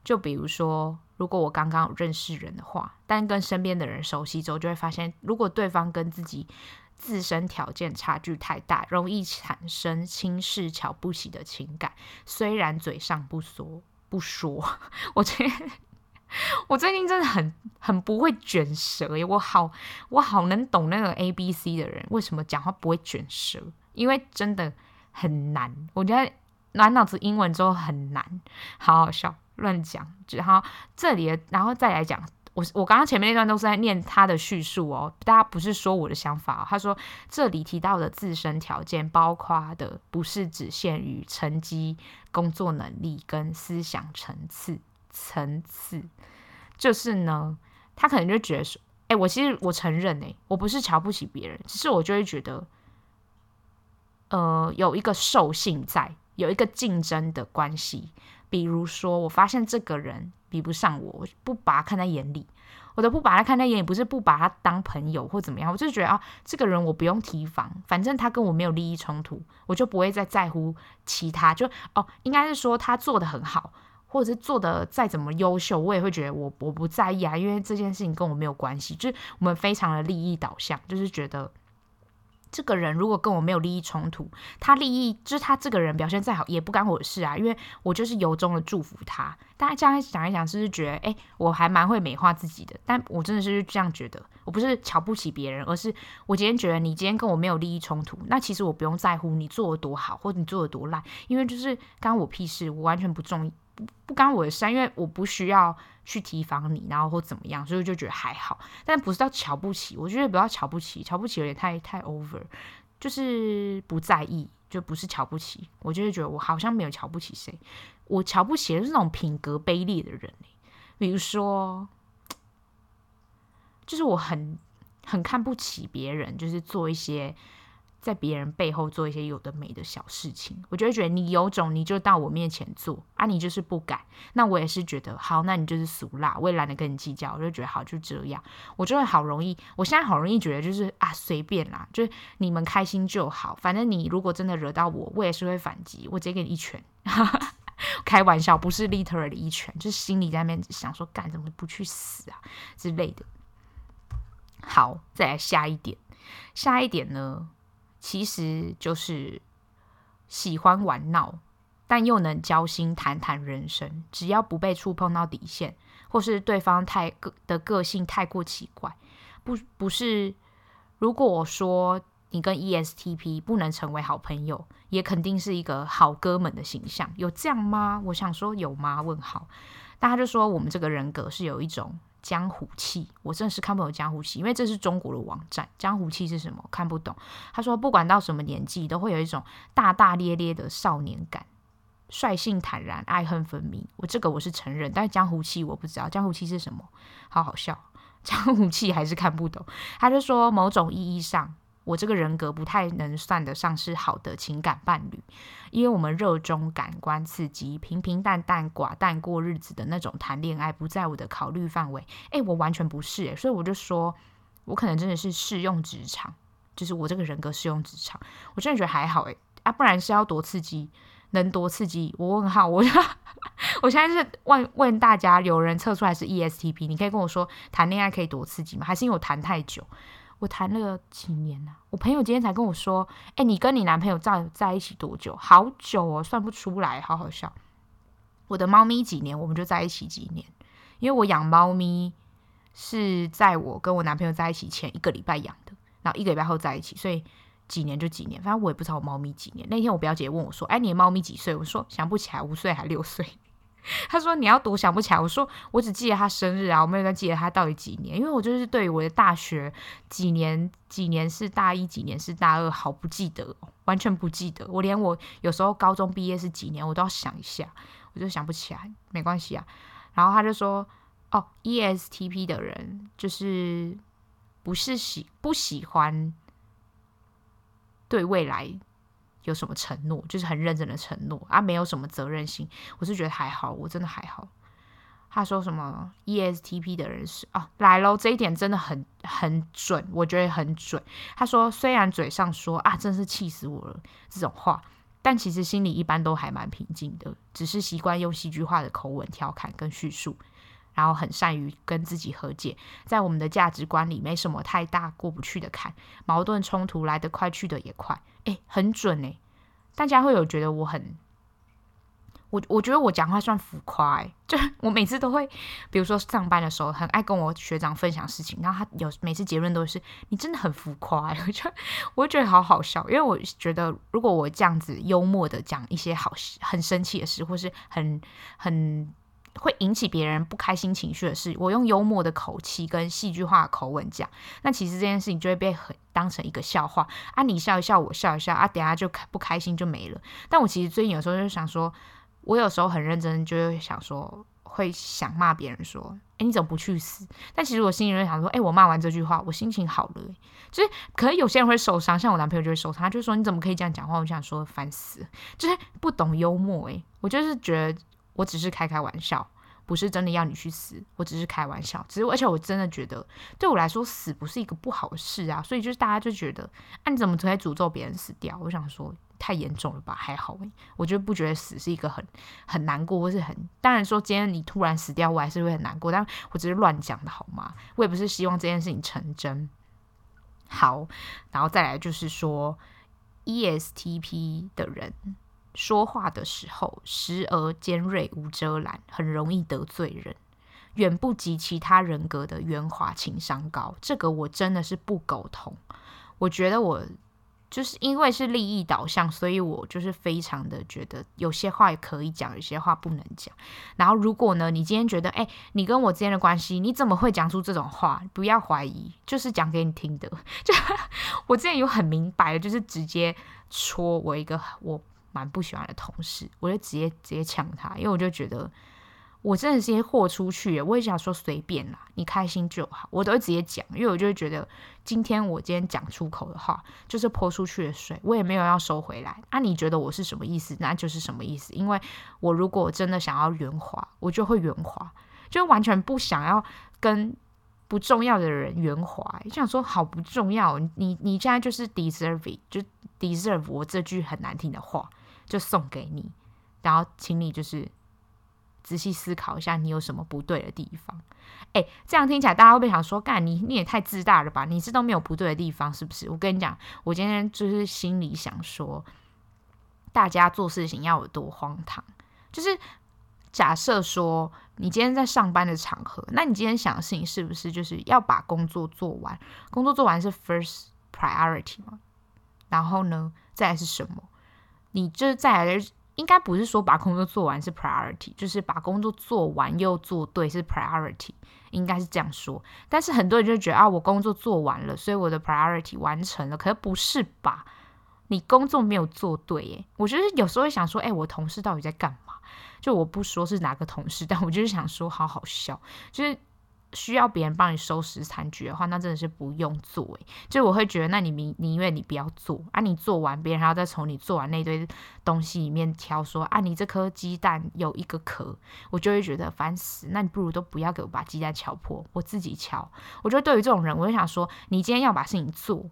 就比如说，如果我刚刚有认识人的话，但跟身边的人熟悉之后，就会发现，如果对方跟自己自身条件差距太大，容易产生轻视、瞧不起的情感。虽然嘴上不说不说，我觉得我最近真的很很不会卷舌耶。我好我好能懂那个 A B C 的人为什么讲话不会卷舌，因为真的很难。我觉得满脑子英文之后很难，好好笑。乱讲，然后这里，然后再来讲，我我刚刚前面那段都是在念他的叙述哦，大家不是说我的想法哦。他说这里提到的自身条件，包括的不是只限于成绩、工作能力跟思想层次层次，就是呢，他可能就觉得说，哎，我其实我承认，哎，我不是瞧不起别人，只是我就会觉得，呃，有一个兽性在，有一个竞争的关系。比如说，我发现这个人比不上我，我不把他看在眼里。我都不把他看在眼里，不是不把他当朋友或怎么样，我就觉得啊，这个人我不用提防，反正他跟我没有利益冲突，我就不会再在乎其他。就哦，应该是说他做的很好，或者是做的再怎么优秀，我也会觉得我我不在意啊，因为这件事情跟我没有关系。就是我们非常的利益导向，就是觉得。这个人如果跟我没有利益冲突，他利益就是他这个人表现再好也不干我的事啊，因为我就是由衷的祝福他。大家这样想一想，是不是觉得哎，我还蛮会美化自己的？但我真的是这样觉得，我不是瞧不起别人，而是我今天觉得你今天跟我没有利益冲突，那其实我不用在乎你做的多好或者你做的多烂，因为就是干我屁事，我完全不重不不干我的事，因为我不需要去提防你，然后或怎么样，所以就觉得还好。但不是到瞧不起，我觉得不要瞧不起，瞧不起有点太太 over，就是不在意，就不是瞧不起。我就会觉得我好像没有瞧不起谁，我瞧不起的是那种品格卑劣的人，比如说，就是我很很看不起别人，就是做一些。在别人背后做一些有的没的小事情，我就会觉得你有种，你就到我面前做啊，你就是不敢，那我也是觉得好，那你就是俗辣，我也懒得跟你计较，我就觉得好，就这样，我就会好容易，我现在好容易觉得就是啊，随便啦，就是你们开心就好，反正你如果真的惹到我，我也是会反击，我直接给你一拳，开玩笑，不是 literally 一拳，就是心里在那边想说，干怎么不去死啊之类的。好，再来下一点，下一点呢？其实就是喜欢玩闹，但又能交心谈谈人生。只要不被触碰到底线，或是对方太个的个性太过奇怪，不不是。如果我说你跟 ESTP 不能成为好朋友，也肯定是一个好哥们的形象，有这样吗？我想说有吗？问号。但他就说我们这个人格是有一种。江湖气，我真的是看不懂江湖气，因为这是中国的网站。江湖气是什么？看不懂。他说，不管到什么年纪，都会有一种大大咧咧的少年感，率性坦然，爱恨分明。我这个我是承认，但是江湖气我不知道，江湖气是什么？好好笑，江湖气还是看不懂。他就说，某种意义上。我这个人格不太能算得上是好的情感伴侣，因为我们热衷感官刺激，平平淡淡、寡淡过日子的那种谈恋爱不在我的考虑范围。诶，我完全不是诶，所以我就说，我可能真的是适用职场，就是我这个人格适用职场。我真的觉得还好诶，啊，不然是要多刺激，能多刺激？我问号，我 我现在是问问大家，有人测出来是 ESTP，你可以跟我说，谈恋爱可以多刺激吗？还是因为我谈太久？我谈了几年了，我朋友今天才跟我说：“哎，你跟你男朋友在在一起多久？好久哦，算不出来，好好笑。”我的猫咪几年，我们就在一起几年。因为我养猫咪是在我跟我男朋友在一起前一个礼拜养的，然后一个礼拜后在一起，所以几年就几年。反正我也不知道我猫咪几年。那天我表姐问我说：“哎，你的猫咪几岁？”我说：“想不起来，五岁还六岁。” 他说：“你要读想不起来。”我说：“我只记得他生日啊，我没有在记得他到底几年，因为我就是对于我的大学几年几年是大一，几年是大二，好不记得，完全不记得。我连我有时候高中毕业是几年，我都要想一下，我就想不起来。没关系啊。”然后他就说：“哦，ESTP 的人就是不是喜不喜欢对未来。”有什么承诺，就是很认真的承诺啊，没有什么责任心。我是觉得还好，我真的还好。他说什么 ESTP 的人是啊，来喽，这一点真的很很准，我觉得很准。他说虽然嘴上说啊，真是气死我了这种话，但其实心里一般都还蛮平静的，只是习惯用戏剧化的口吻调侃跟叙述，然后很善于跟自己和解。在我们的价值观里，没什么太大过不去的坎，矛盾冲突来得快，去得也快。诶，很准诶，大家会有觉得我很。我我觉得我讲话算浮夸，欸，就我每次都会，比如说上班的时候，很爱跟我学长分享事情，然后他有每次结论都是你真的很浮夸，欸，我就我就觉得好好笑，因为我觉得如果我这样子幽默的讲一些好很生气的事，或是很很会引起别人不开心情绪的事，我用幽默的口气跟戏剧化的口吻讲，那其实这件事情就会被很当成一个笑话啊，你笑一笑，我笑一笑啊，等下就不开心就没了。但我其实最近有时候就想说。我有时候很认真，就会想说，会想骂别人说：“哎，你怎么不去死？”但其实我心里面想说：“哎，我骂完这句话，我心情好了。”就是，可能有些人会受伤，像我男朋友就会受伤，他就说：“你怎么可以这样讲话？”我想说：“烦死！”就是不懂幽默。哎，我就是觉得，我只是开开玩笑。不是真的要你去死，我只是开玩笑。只是而且我真的觉得，对我来说死不是一个不好的事啊。所以就是大家就觉得，啊你怎么可以诅咒别人死掉？我想说太严重了吧？还好诶，我就不觉得死是一个很很难过，或是很当然说今天你突然死掉，我还是会很难过。但我只是乱讲的好吗？我也不是希望这件事情成真。好，然后再来就是说，ESTP 的人。说话的时候，时而尖锐无遮拦，很容易得罪人，远不及其他人格的圆滑，情商高。这个我真的是不苟同。我觉得我就是因为是利益导向，所以我就是非常的觉得有些话也可以讲，有些话不能讲。然后如果呢，你今天觉得，哎，你跟我之间的关系，你怎么会讲出这种话？不要怀疑，就是讲给你听的。就我之前有很明白的，就是直接戳我一个我。蛮不喜欢的同事，我就直接直接抢他，因为我就觉得我真的是豁出去，我也想说随便啦，你开心就好，我都会直接讲，因为我就会觉得今天我今天讲出口的话就是泼出去的水，我也没有要收回来。啊，你觉得我是什么意思？那就是什么意思。因为我如果真的想要圆滑，我就会圆滑，就完全不想要跟不重要的人圆滑。就想说好不重要，你你现在就是 deserve，就 deserve 我这句很难听的话。就送给你，然后请你就是仔细思考一下，你有什么不对的地方？诶，这样听起来大家会不会想说，干你你也太自大了吧？你这都没有不对的地方，是不是？我跟你讲，我今天就是心里想说，大家做事情要有多荒唐。就是假设说，你今天在上班的场合，那你今天想的事情是不是就是要把工作做完？工作做完是 first priority 吗？然后呢，再来是什么？你就是再来，应该不是说把工作做完是 priority，就是把工作做完又做对是 priority，应该是这样说。但是很多人就觉得啊，我工作做完了，所以我的 priority 完成了。可不是吧？你工作没有做对耶。我觉得有时候会想说，哎，我同事到底在干嘛？就我不说是哪个同事，但我就是想说，好好笑，就是。需要别人帮你收拾残局的话，那真的是不用做诶。就我会觉得，那你宁宁愿你不要做啊，你做完，别人还要再从你做完那堆东西里面挑说啊，你这颗鸡蛋有一个壳，我就会觉得烦死。那你不如都不要给我把鸡蛋敲破，我自己敲。我觉得对于这种人，我就想说，你今天要把事情做，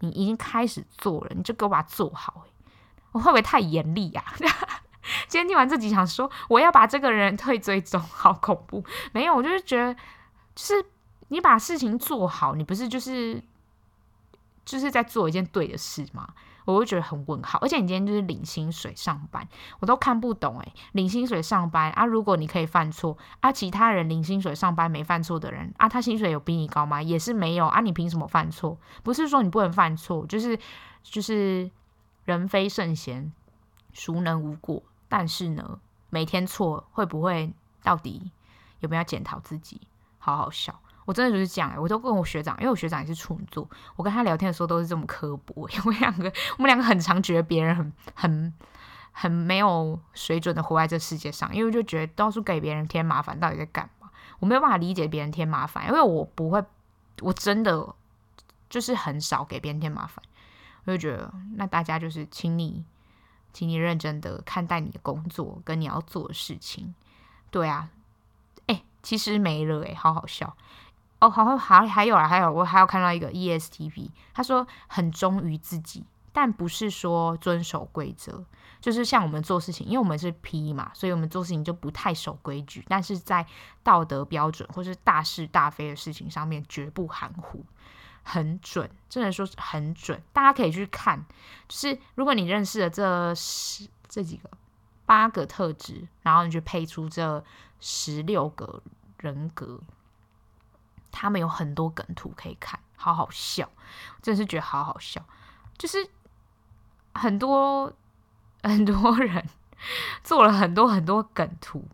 你已经开始做了，你就给我把它做好。我会不会太严厉呀？今天听完这集，想说我要把这个人退追踪，好恐怖。没有，我就是觉得。就是你把事情做好，你不是就是就是在做一件对的事吗？我会觉得很问号。而且你今天就是领薪水上班，我都看不懂哎。领薪水上班啊，如果你可以犯错啊，其他人领薪水上班没犯错的人啊，他薪水有比你高吗？也是没有啊，你凭什么犯错？不是说你不能犯错，就是就是人非圣贤，孰能无过？但是呢，每天错会不会到底有没有检讨自己？好好笑，我真的就是这样、欸、我都跟我学长，因为我学长也是处女座，我跟他聊天的时候都是这么刻薄。因为我们两个，我们两个很常觉得别人很很很没有水准的活在这世界上，因为就觉得到处给别人添麻烦，到底在干嘛？我没有办法理解别人添麻烦，因为我不会，我真的就是很少给别人添麻烦。我就觉得，那大家就是请你，请你认真的看待你的工作跟你要做的事情。对啊。其实没了诶，好好笑哦！好好，还还有啊，还有我还有看到一个 ESTP，他说很忠于自己，但不是说遵守规则，就是像我们做事情，因为我们是 P 嘛，所以我们做事情就不太守规矩，但是在道德标准或是大是大非的事情上面绝不含糊，很准，真的说是很准。大家可以去看，就是如果你认识了这十这几个八个特质，然后你去配出这十六个人格，他们有很多梗图可以看，好好笑，真的是觉得好好笑，就是。很多很多人做了很多很多梗图，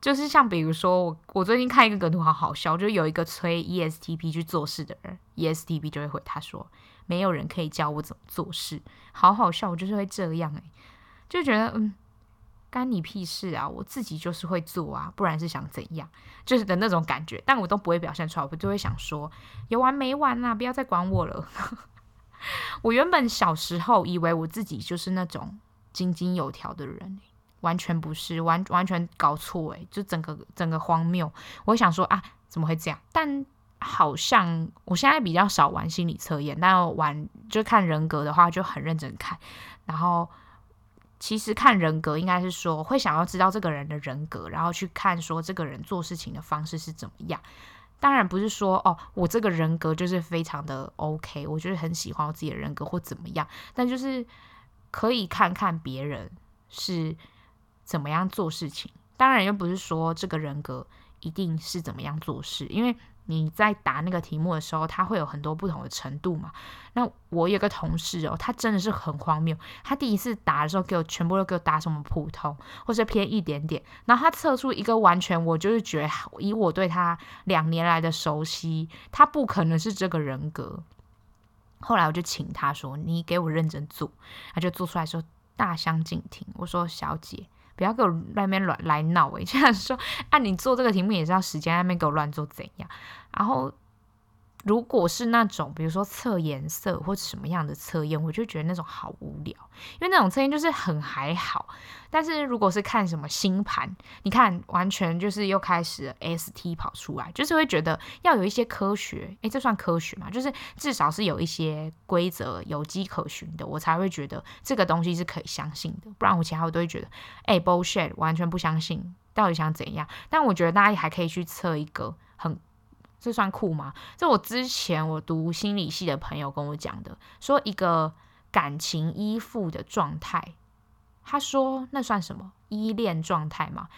就是像比如说我我最近看一个梗图，好好笑，就有一个催 ESTP 去做事的人，ESTP 就会回他说：“没有人可以教我怎么做事。”好好笑，我就是会这样诶、欸，就觉得嗯，干你屁事啊！我自己就是会做啊，不然是想怎样？就是的那种感觉，但我都不会表现出来，我就会想说有完没完啊？不要再管我了。我原本小时候以为我自己就是那种井井有条的人，完全不是，完完全搞错诶，就整个整个荒谬。我想说啊，怎么会这样？但好像我现在比较少玩心理测验，但玩就看人格的话就很认真看。然后其实看人格应该是说会想要知道这个人的人格，然后去看说这个人做事情的方式是怎么样。当然不是说哦，我这个人格就是非常的 OK，我就是很喜欢我自己的人格或怎么样，但就是可以看看别人是怎么样做事情。当然又不是说这个人格一定是怎么样做事，因为。你在答那个题目的时候，他会有很多不同的程度嘛。那我有个同事哦，他真的是很荒谬。他第一次答的时候，给我全部都给我答什么普通，或是偏一点点。然后他测出一个完全，我就是觉得以我对他两年来的熟悉，他不可能是这个人格。后来我就请他说：“你给我认真做。”他就做出来说大相径庭。我说：“小姐。”不要给我外面乱来闹诶，这 样说，按、啊、你做这个题目也是要时间，那面给我乱做怎样？然后。如果是那种，比如说测颜色或者什么样的测验，我就觉得那种好无聊，因为那种测验就是很还好。但是如果是看什么星盘，你看完全就是又开始 ST 跑出来，就是会觉得要有一些科学，诶，这算科学吗？就是至少是有一些规则有迹可循的，我才会觉得这个东西是可以相信的。不然我其他我都会觉得，诶，bullshit，完全不相信，到底想怎样？但我觉得大家还可以去测一个很。这算酷吗？这我之前我读心理系的朋友跟我讲的，说一个感情依附的状态，他说那算什么依恋状态吗？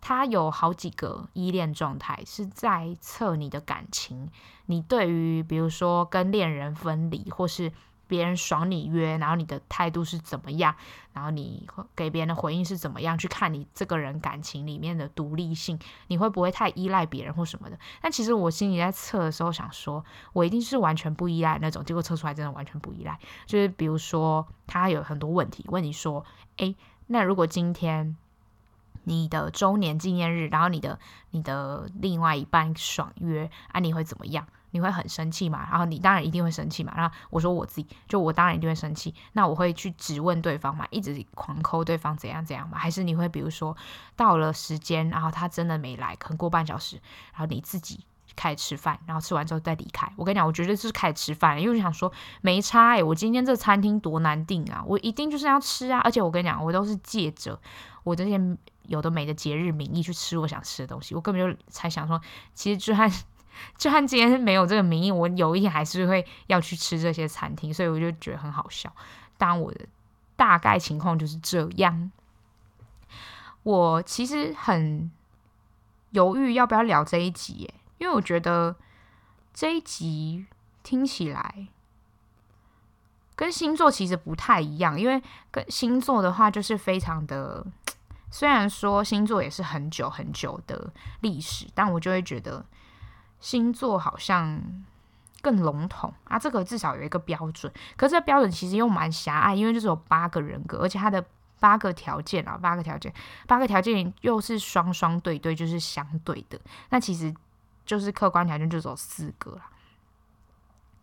他有好几个依恋状态是在测你的感情，你对于比如说跟恋人分离或是。别人爽你约，然后你的态度是怎么样？然后你给别人的回应是怎么样？去看你这个人感情里面的独立性，你会不会太依赖别人或什么的？但其实我心里在测的时候想说，我一定是完全不依赖那种，结果测出来真的完全不依赖。就是比如说他有很多问题问你说，诶，那如果今天你的周年纪念日，然后你的你的另外一半爽约，啊，你会怎么样？你会很生气嘛？然后你当然一定会生气嘛。然后我说我自己，就我当然一定会生气。那我会去质问对方嘛，一直狂抠对方怎样怎样嘛？还是你会比如说到了时间，然后他真的没来，可能过半小时，然后你自己开始吃饭，然后吃完之后再离开。我跟你讲，我绝对是开始吃饭，因为我想说没差欸，我今天这餐厅多难订啊，我一定就是要吃啊。而且我跟你讲，我都是借着我这些有的没的节日名义去吃我想吃的东西。我根本就才想说，其实就算。就算今天没有这个名义，我有一天还是会要去吃这些餐厅，所以我就觉得很好笑。当我的大概情况就是这样。我其实很犹豫要不要聊这一集，因为我觉得这一集听起来跟星座其实不太一样，因为跟星座的话就是非常的，虽然说星座也是很久很久的历史，但我就会觉得。星座好像更笼统。啊，这个至少有一个标准，可是这标准其实又蛮狭隘，因为就是有八个人格，而且它的八个条件啊，八个条件，八个条件又是双双对对，就是相对的，那其实就是客观条件就只有四个啦。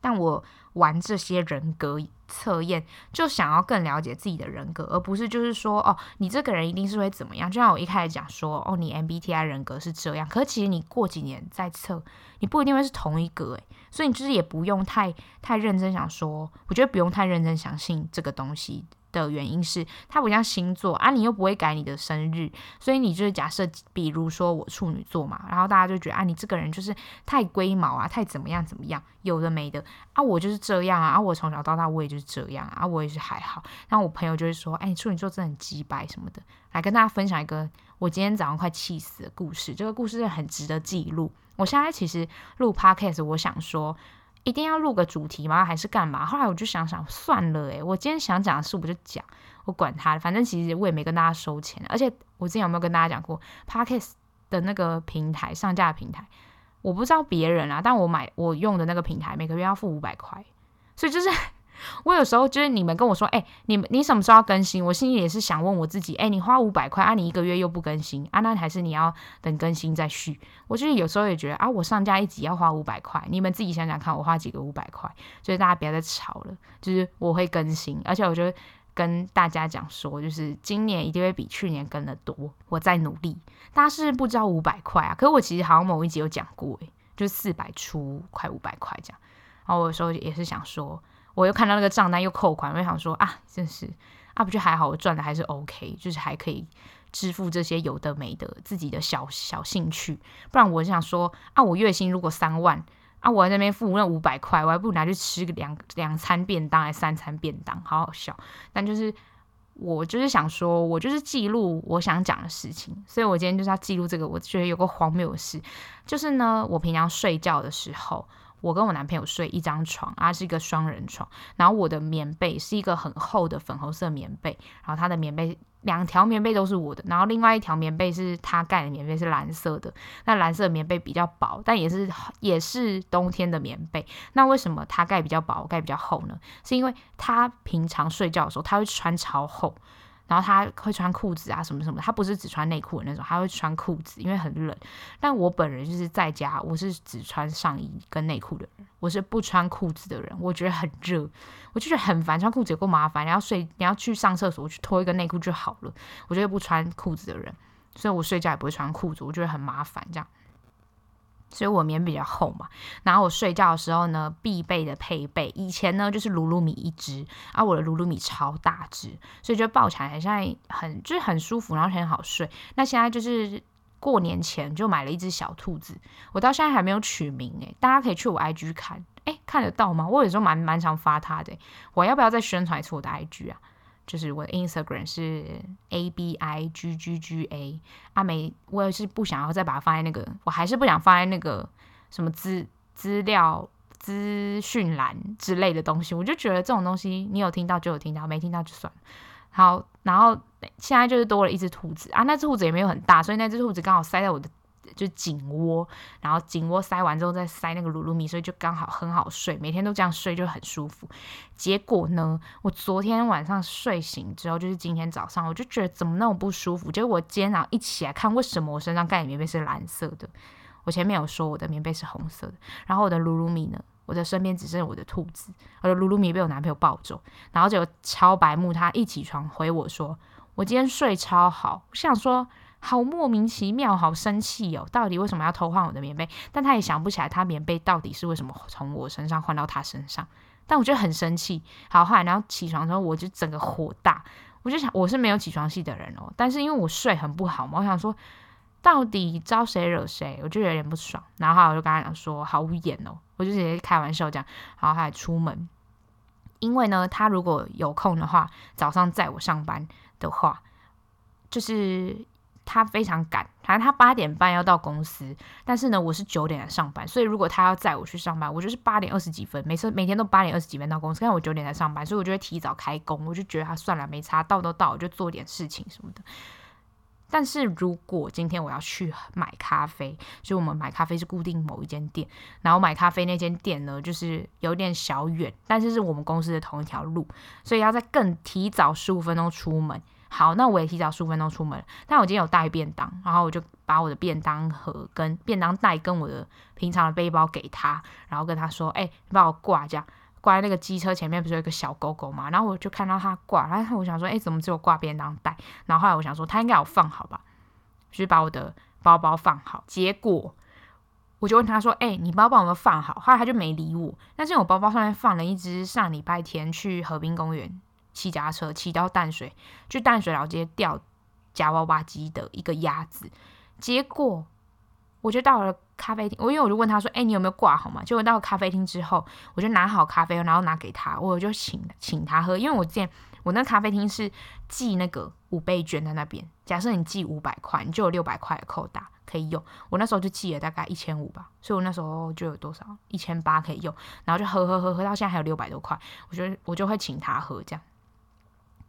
但我玩这些人格测验，就想要更了解自己的人格，而不是就是说，哦，你这个人一定是会怎么样。就像我一开始讲说，哦，你 MBTI 人格是这样，可其实你过几年再测，你不一定会是同一个诶。所以你就是也不用太太认真想说，我觉得不用太认真相信这个东西。的原因是它不像星座啊，你又不会改你的生日，所以你就是假设，比如说我处女座嘛，然后大家就觉得啊，你这个人就是太龟毛啊，太怎么样怎么样，有的没的啊，我就是这样啊，我从小到大我也就是这样啊，我也是还好。然后我朋友就会说，哎，你处女座真的很鸡掰什么的，来跟大家分享一个我今天早上快气死的故事，这个故事很值得记录。我现在其实录 podcast，我想说。一定要录个主题吗？还是干嘛？后来我就想想，算了，诶，我今天想讲的事，我就讲，我管他，反正其实我也没跟大家收钱。而且我之前有没有跟大家讲过，Podcast 的那个平台上架平台，我不知道别人啊，但我买我用的那个平台，每个月要付五百块，所以就是。我有时候就是你们跟我说，哎、你们你什么时候要更新？我心里也是想问我自己，哎、你花五百块啊，你一个月又不更新啊，那还是你要等更新再续？我就是有时候也觉得啊，我上架一集要花五百块，你们自己想想看，我花几个五百块？所以大家不要再吵了，就是我会更新，而且我就跟大家讲说，就是今年一定会比去年更的多，我在努力。大家是不知道五百块啊，可是我其实好像某一集有讲过，哎，就是四百出快五百块这样。然后我有时候也是想说。我又看到那个账单又扣款，我就想说啊，真是啊，不就还好，我赚的还是 OK，就是还可以支付这些有的没的自己的小小兴趣。不然我想说啊，我月薪如果三万啊，我在那边付那五百块，我还不如拿去吃个两两餐便当，还三餐便当，好好笑。但就是我就是想说，我就是记录我想讲的事情，所以我今天就是要记录这个。我觉得有个荒谬的事，就是呢，我平常睡觉的时候。我跟我男朋友睡一张床，啊，是一个双人床。然后我的棉被是一个很厚的粉红色棉被，然后他的棉被两条棉被都是我的，然后另外一条棉被是他盖的棉被，是蓝色的。那蓝色棉被比较薄，但也是也是冬天的棉被。那为什么他盖比较薄，我盖比较厚呢？是因为他平常睡觉的时候他会穿超厚。然后他会穿裤子啊，什么什么，他不是只穿内裤的那种，他会穿裤子，因为很冷。但我本人就是在家，我是只穿上衣跟内裤的人，我是不穿裤子的人。我觉得很热，我就觉得很烦，穿裤子也够麻烦。你要睡，你要去上厕所，我去脱一个内裤就好了。我觉得不穿裤子的人，所以我睡觉也不会穿裤子，我觉得很麻烦这样。所以我棉比较厚嘛，然后我睡觉的时候呢，必备的配备，以前呢就是噜噜米一只，啊，我的噜噜米超大只，所以就抱起来好像很就是很舒服，然后很好睡。那现在就是过年前就买了一只小兔子，我到现在还没有取名诶，大家可以去我 IG 看，诶，看得到吗？我有时候蛮蛮常发它的，我要不要再宣传一次我的 IG 啊？就是我的 Instagram 是 A B I G G G A，阿美，我也是不想要再把它放在那个，我还是不想放在那个什么资资料资讯栏之类的东西，我就觉得这种东西你有听到就有听到，没听到就算了。好，然后现在就是多了一只兔子啊，那只兔子也没有很大，所以那只兔子刚好塞在我的。就颈窝，然后颈窝塞完之后再塞那个噜噜米，所以就刚好很好睡，每天都这样睡就很舒服。结果呢，我昨天晚上睡醒之后，就是今天早上，我就觉得怎么那么不舒服。结果我今天早上一起来看，为什么我身上盖的棉被是蓝色的？我前面有说我的棉被是红色的，然后我的噜噜米呢，我的身边只剩我的兔子，我的噜噜米被我男朋友抱走，然后就超白目，他一起床回我说，我今天睡超好。我想说。好莫名其妙，好生气哦！到底为什么要偷换我的棉被？但他也想不起来，他棉被到底是为什么从我身上换到他身上。但我觉得很生气。好，后来然后起床之后，我就整个火大。我就想，我是没有起床气的人哦，但是因为我睡很不好嘛，我想说，到底招谁惹谁？我就有点不爽。然后我就跟他讲说，好无言哦，我就直接开玩笑讲，然后他还出门，因为呢，他如果有空的话，早上载我上班的话，就是。他非常赶，反正他八点半要到公司，但是呢，我是九点来上班，所以如果他要载我去上班，我就是八点二十几分，每次每天都八点二十几分到公司，但我九点才上班，所以我就会提早开工，我就觉得他算了，没差，到都到，我就做点事情什么的。但是如果今天我要去买咖啡，就我们买咖啡是固定某一间店，然后买咖啡那间店呢，就是有点小远，但是是我们公司的同一条路，所以要在更提早十五分钟出门。好，那我也提早十五分钟出门。但我今天有带便当，然后我就把我的便当盒跟便当袋跟我的平常的背包给他，然后跟他说：“哎、你帮我挂这样，挂在那个机车前面不是有一个小狗狗吗？”然后我就看到他挂，然后我想说：“哎、怎么只有挂便当袋？”然后后来我想说他应该有放好吧，就是把我的包包放好。结果我就问他说：“哎、你包包有没有放好？”后来他就没理我。但是我包包上面放了一只上礼拜天去河滨公园。骑脚踏车骑到淡水，去淡水老街钓夹娃娃机的一个鸭子，结果我就到了咖啡厅，我因为我就问他说：“哎、你有没有挂好嘛？”结果到了咖啡厅之后，我就拿好咖啡，然后拿给他，我就请请他喝，因为我之前我那咖啡厅是寄那个五倍券在那边，假设你寄五百块，你就有六百块的扣打可以用。我那时候就寄了大概一千五吧，所以我那时候就有多少一千八可以用，然后就喝喝喝喝到现在还有六百多块，我觉得我就会请他喝这样。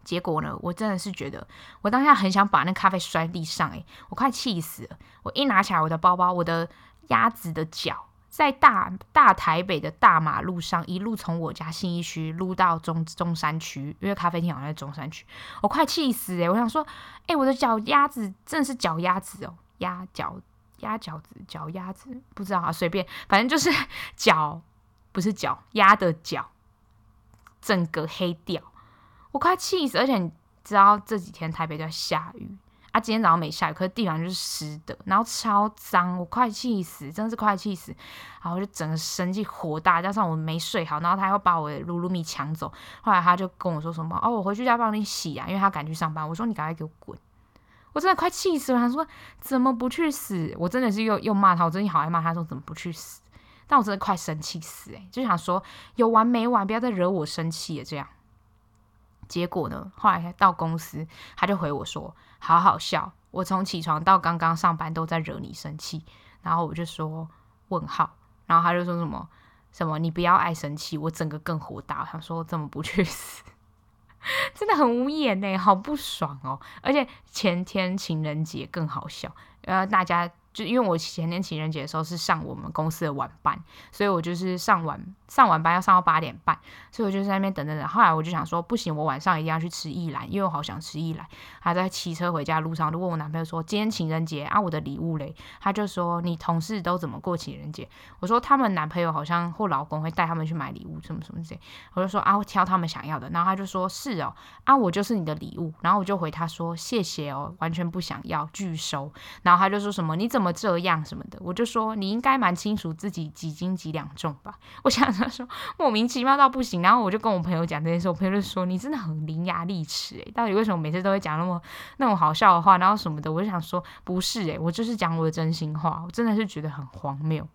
结果呢，我真的是觉得，我当下很想把那咖啡摔地上，诶，我快气死了。我一拿起来我的包包，我的鸭子的脚在大大台北的大马路上，一路从我家信义区撸到中中山区，因为咖啡厅好像在中山区，我快气死诶，我想说，诶，我的脚鸭子真的是脚鸭子哦，鸭脚鸭脚子脚鸭子，不知道啊，随便，反正就是 脚不是脚鸭的脚，整个黑掉。我快气死，而且你知道这几天台北在下雨啊，今天早上没下雨，可是地板就是湿的，然后超脏，我快气死，真的是快气死，然后我就整个生气火大，加上我没睡好，然后他还要把我的噜噜米抢走，后来他就跟我说什么哦，我回去家帮你洗啊，因为他赶去上班，我说你赶快给我滚，我真的快气死了，他说怎么不去死？我真的是又又骂他，我真的好爱骂他，说怎么不去死？但我真的快生气死，诶，就想说有完没完，不要再惹我生气了，这样。结果呢？后来到公司，他就回我说：“好好笑，我从起床到刚刚上班都在惹你生气。”然后我就说：“问号。”然后他就说什么：“什么？你不要爱生气，我整个更火大。”他说：“怎么不去死？” 真的很无言呢，好不爽哦！而且前天情人节更好笑，呃，大家。就因为我前天情人节的时候是上我们公司的晚班，所以我就是上晚上晚班要上到八点半，所以我就在那边等等等。后来我就想说，不行，我晚上一定要去吃一兰，因为我好想吃一兰。还在骑车回家路上，就问我男朋友说：“今天情人节啊，我的礼物嘞？”他就说：“你同事都怎么过情人节？”我说：“他们男朋友好像或老公会带他们去买礼物，什么什么之类。”我就说：“啊，我挑他们想要的。”然后他就说：“是哦，啊，我就是你的礼物。”然后我就回他说：“谢谢哦，完全不想要，拒收。”然后他就说什么：“你怎么这样什么？”的，我就说你应该蛮清楚自己几斤几两重吧。我想他说莫名其妙到不行，然后我就跟我朋友讲这件事，我朋友就说你真的很伶牙俐齿诶，到底为什么每次都会讲那么那种好笑的话，然后什么的？我就想说不是诶，我就是讲我的真心话，我真的是觉得很荒谬，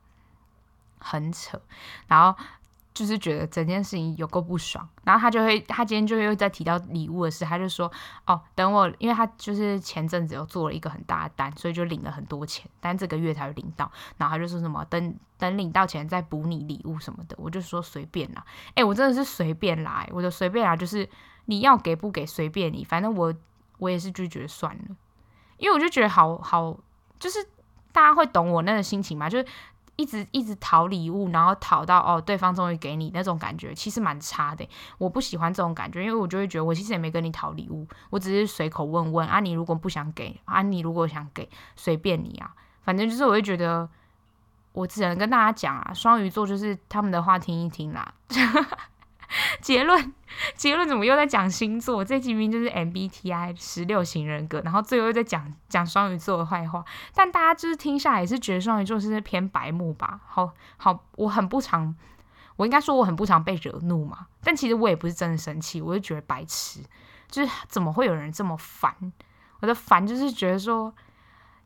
很扯，然后。就是觉得整件事情有够不爽，然后他就会，他今天就会又在提到礼物的事，他就说，哦，等我，因为他就是前阵子有做了一个很大的单，所以就领了很多钱，但这个月才领到，然后他就说什么，等等领到钱再补你礼物什么的，我就说随便啦，诶，我真的是随便啦，我的随便啦，就是你要给不给随便你，反正我我也是拒绝算了，因为我就觉得好好，就是大家会懂我那个心情嘛，就是。一直一直讨礼物，然后讨到哦，对方终于给你那种感觉，其实蛮差的。我不喜欢这种感觉，因为我就会觉得我其实也没跟你讨礼物，我只是随口问问啊。你如果不想给啊，你如果想给，随便你啊。反正就是我会觉得，我只能跟大家讲啊，双鱼座就是他们的话听一听啦。结论，结论怎么又在讲星座？这期明明就是 MBTI 十六型人格，然后最后又在讲讲双鱼座的坏话。但大家就是听下来也是觉得双鱼座是偏白目吧？好好，我很不常，我应该说我很不常被惹怒嘛。但其实我也不是真的生气，我就觉得白痴，就是怎么会有人这么烦？我的烦就是觉得说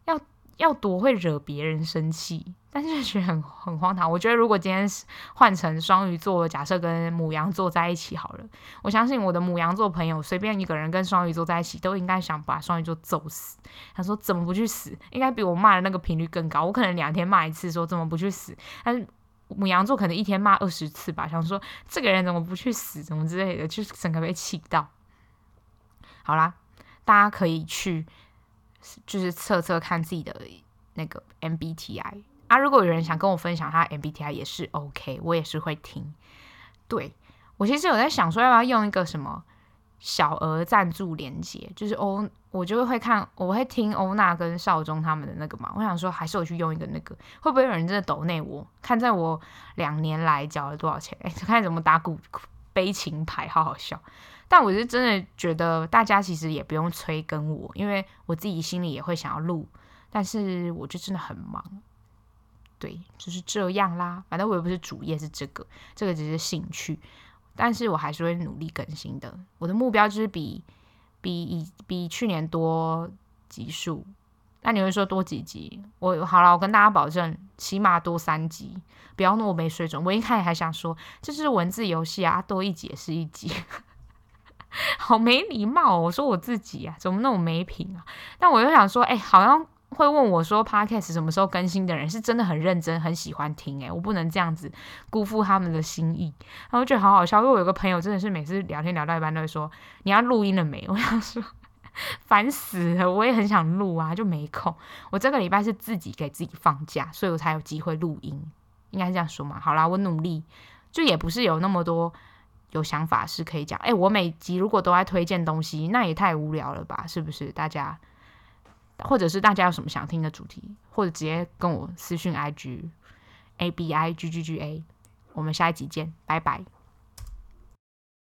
要。要多会惹别人生气，但是就觉得很 很荒唐。我觉得如果今天换成双鱼座，假设跟母羊座在一起好了，我相信我的母羊座朋友随便一个人跟双鱼座在一起，都应该想把双鱼座揍死。他说怎么不去死？应该比我骂的那个频率更高。我可能两天骂一次，说怎么不去死？但是母羊座可能一天骂二十次吧，想说这个人怎么不去死，怎么之类的，就是整个被气到。好啦，大家可以去。就是测测看自己的那个 MBTI 啊，如果有人想跟我分享他 MBTI 也是 OK，我也是会听。对，我其实有在想说要不要用一个什么小额赞助连接，就是欧，我就会看，我会听欧娜跟少中他们的那个嘛。我想说，还是我去用一个那个，会不会有人真的抖内我？看在我两年来缴了多少钱，哎，看怎么打鼓悲情牌，好好笑。但我是真的觉得大家其实也不用催更我，因为我自己心里也会想要录，但是我就真的很忙。对，就是这样啦。反正我也不是主业是这个，这个只是兴趣。但是我还是会努力更新的。我的目标就是比比以比去年多集数。那你会说多几集？我好了，我跟大家保证，起码多三集，不要那么没水准。我一开始还想说这是文字游戏啊，多一集也是一集，好没礼貌。我说我自己啊，怎么那么没品啊？但我又想说，哎、好像。会问我说：“Podcast 什么时候更新的人是真的很认真、很喜欢听诶，我不能这样子辜负他们的心意。”然后我觉得好好笑，因为我有个朋友真的是每次聊天聊到一半都会说：“你要录音了没？” 我想说烦死了，我也很想录啊，就没空。我这个礼拜是自己给自己放假，所以我才有机会录音，应该是这样说嘛。好啦，我努力，就也不是有那么多有想法是可以讲。诶，我每集如果都在推荐东西，那也太无聊了吧？是不是？大家？或者是大家有什么想听的主题，或者直接跟我私讯 IG A B I G G G A，我们下一集见，拜拜。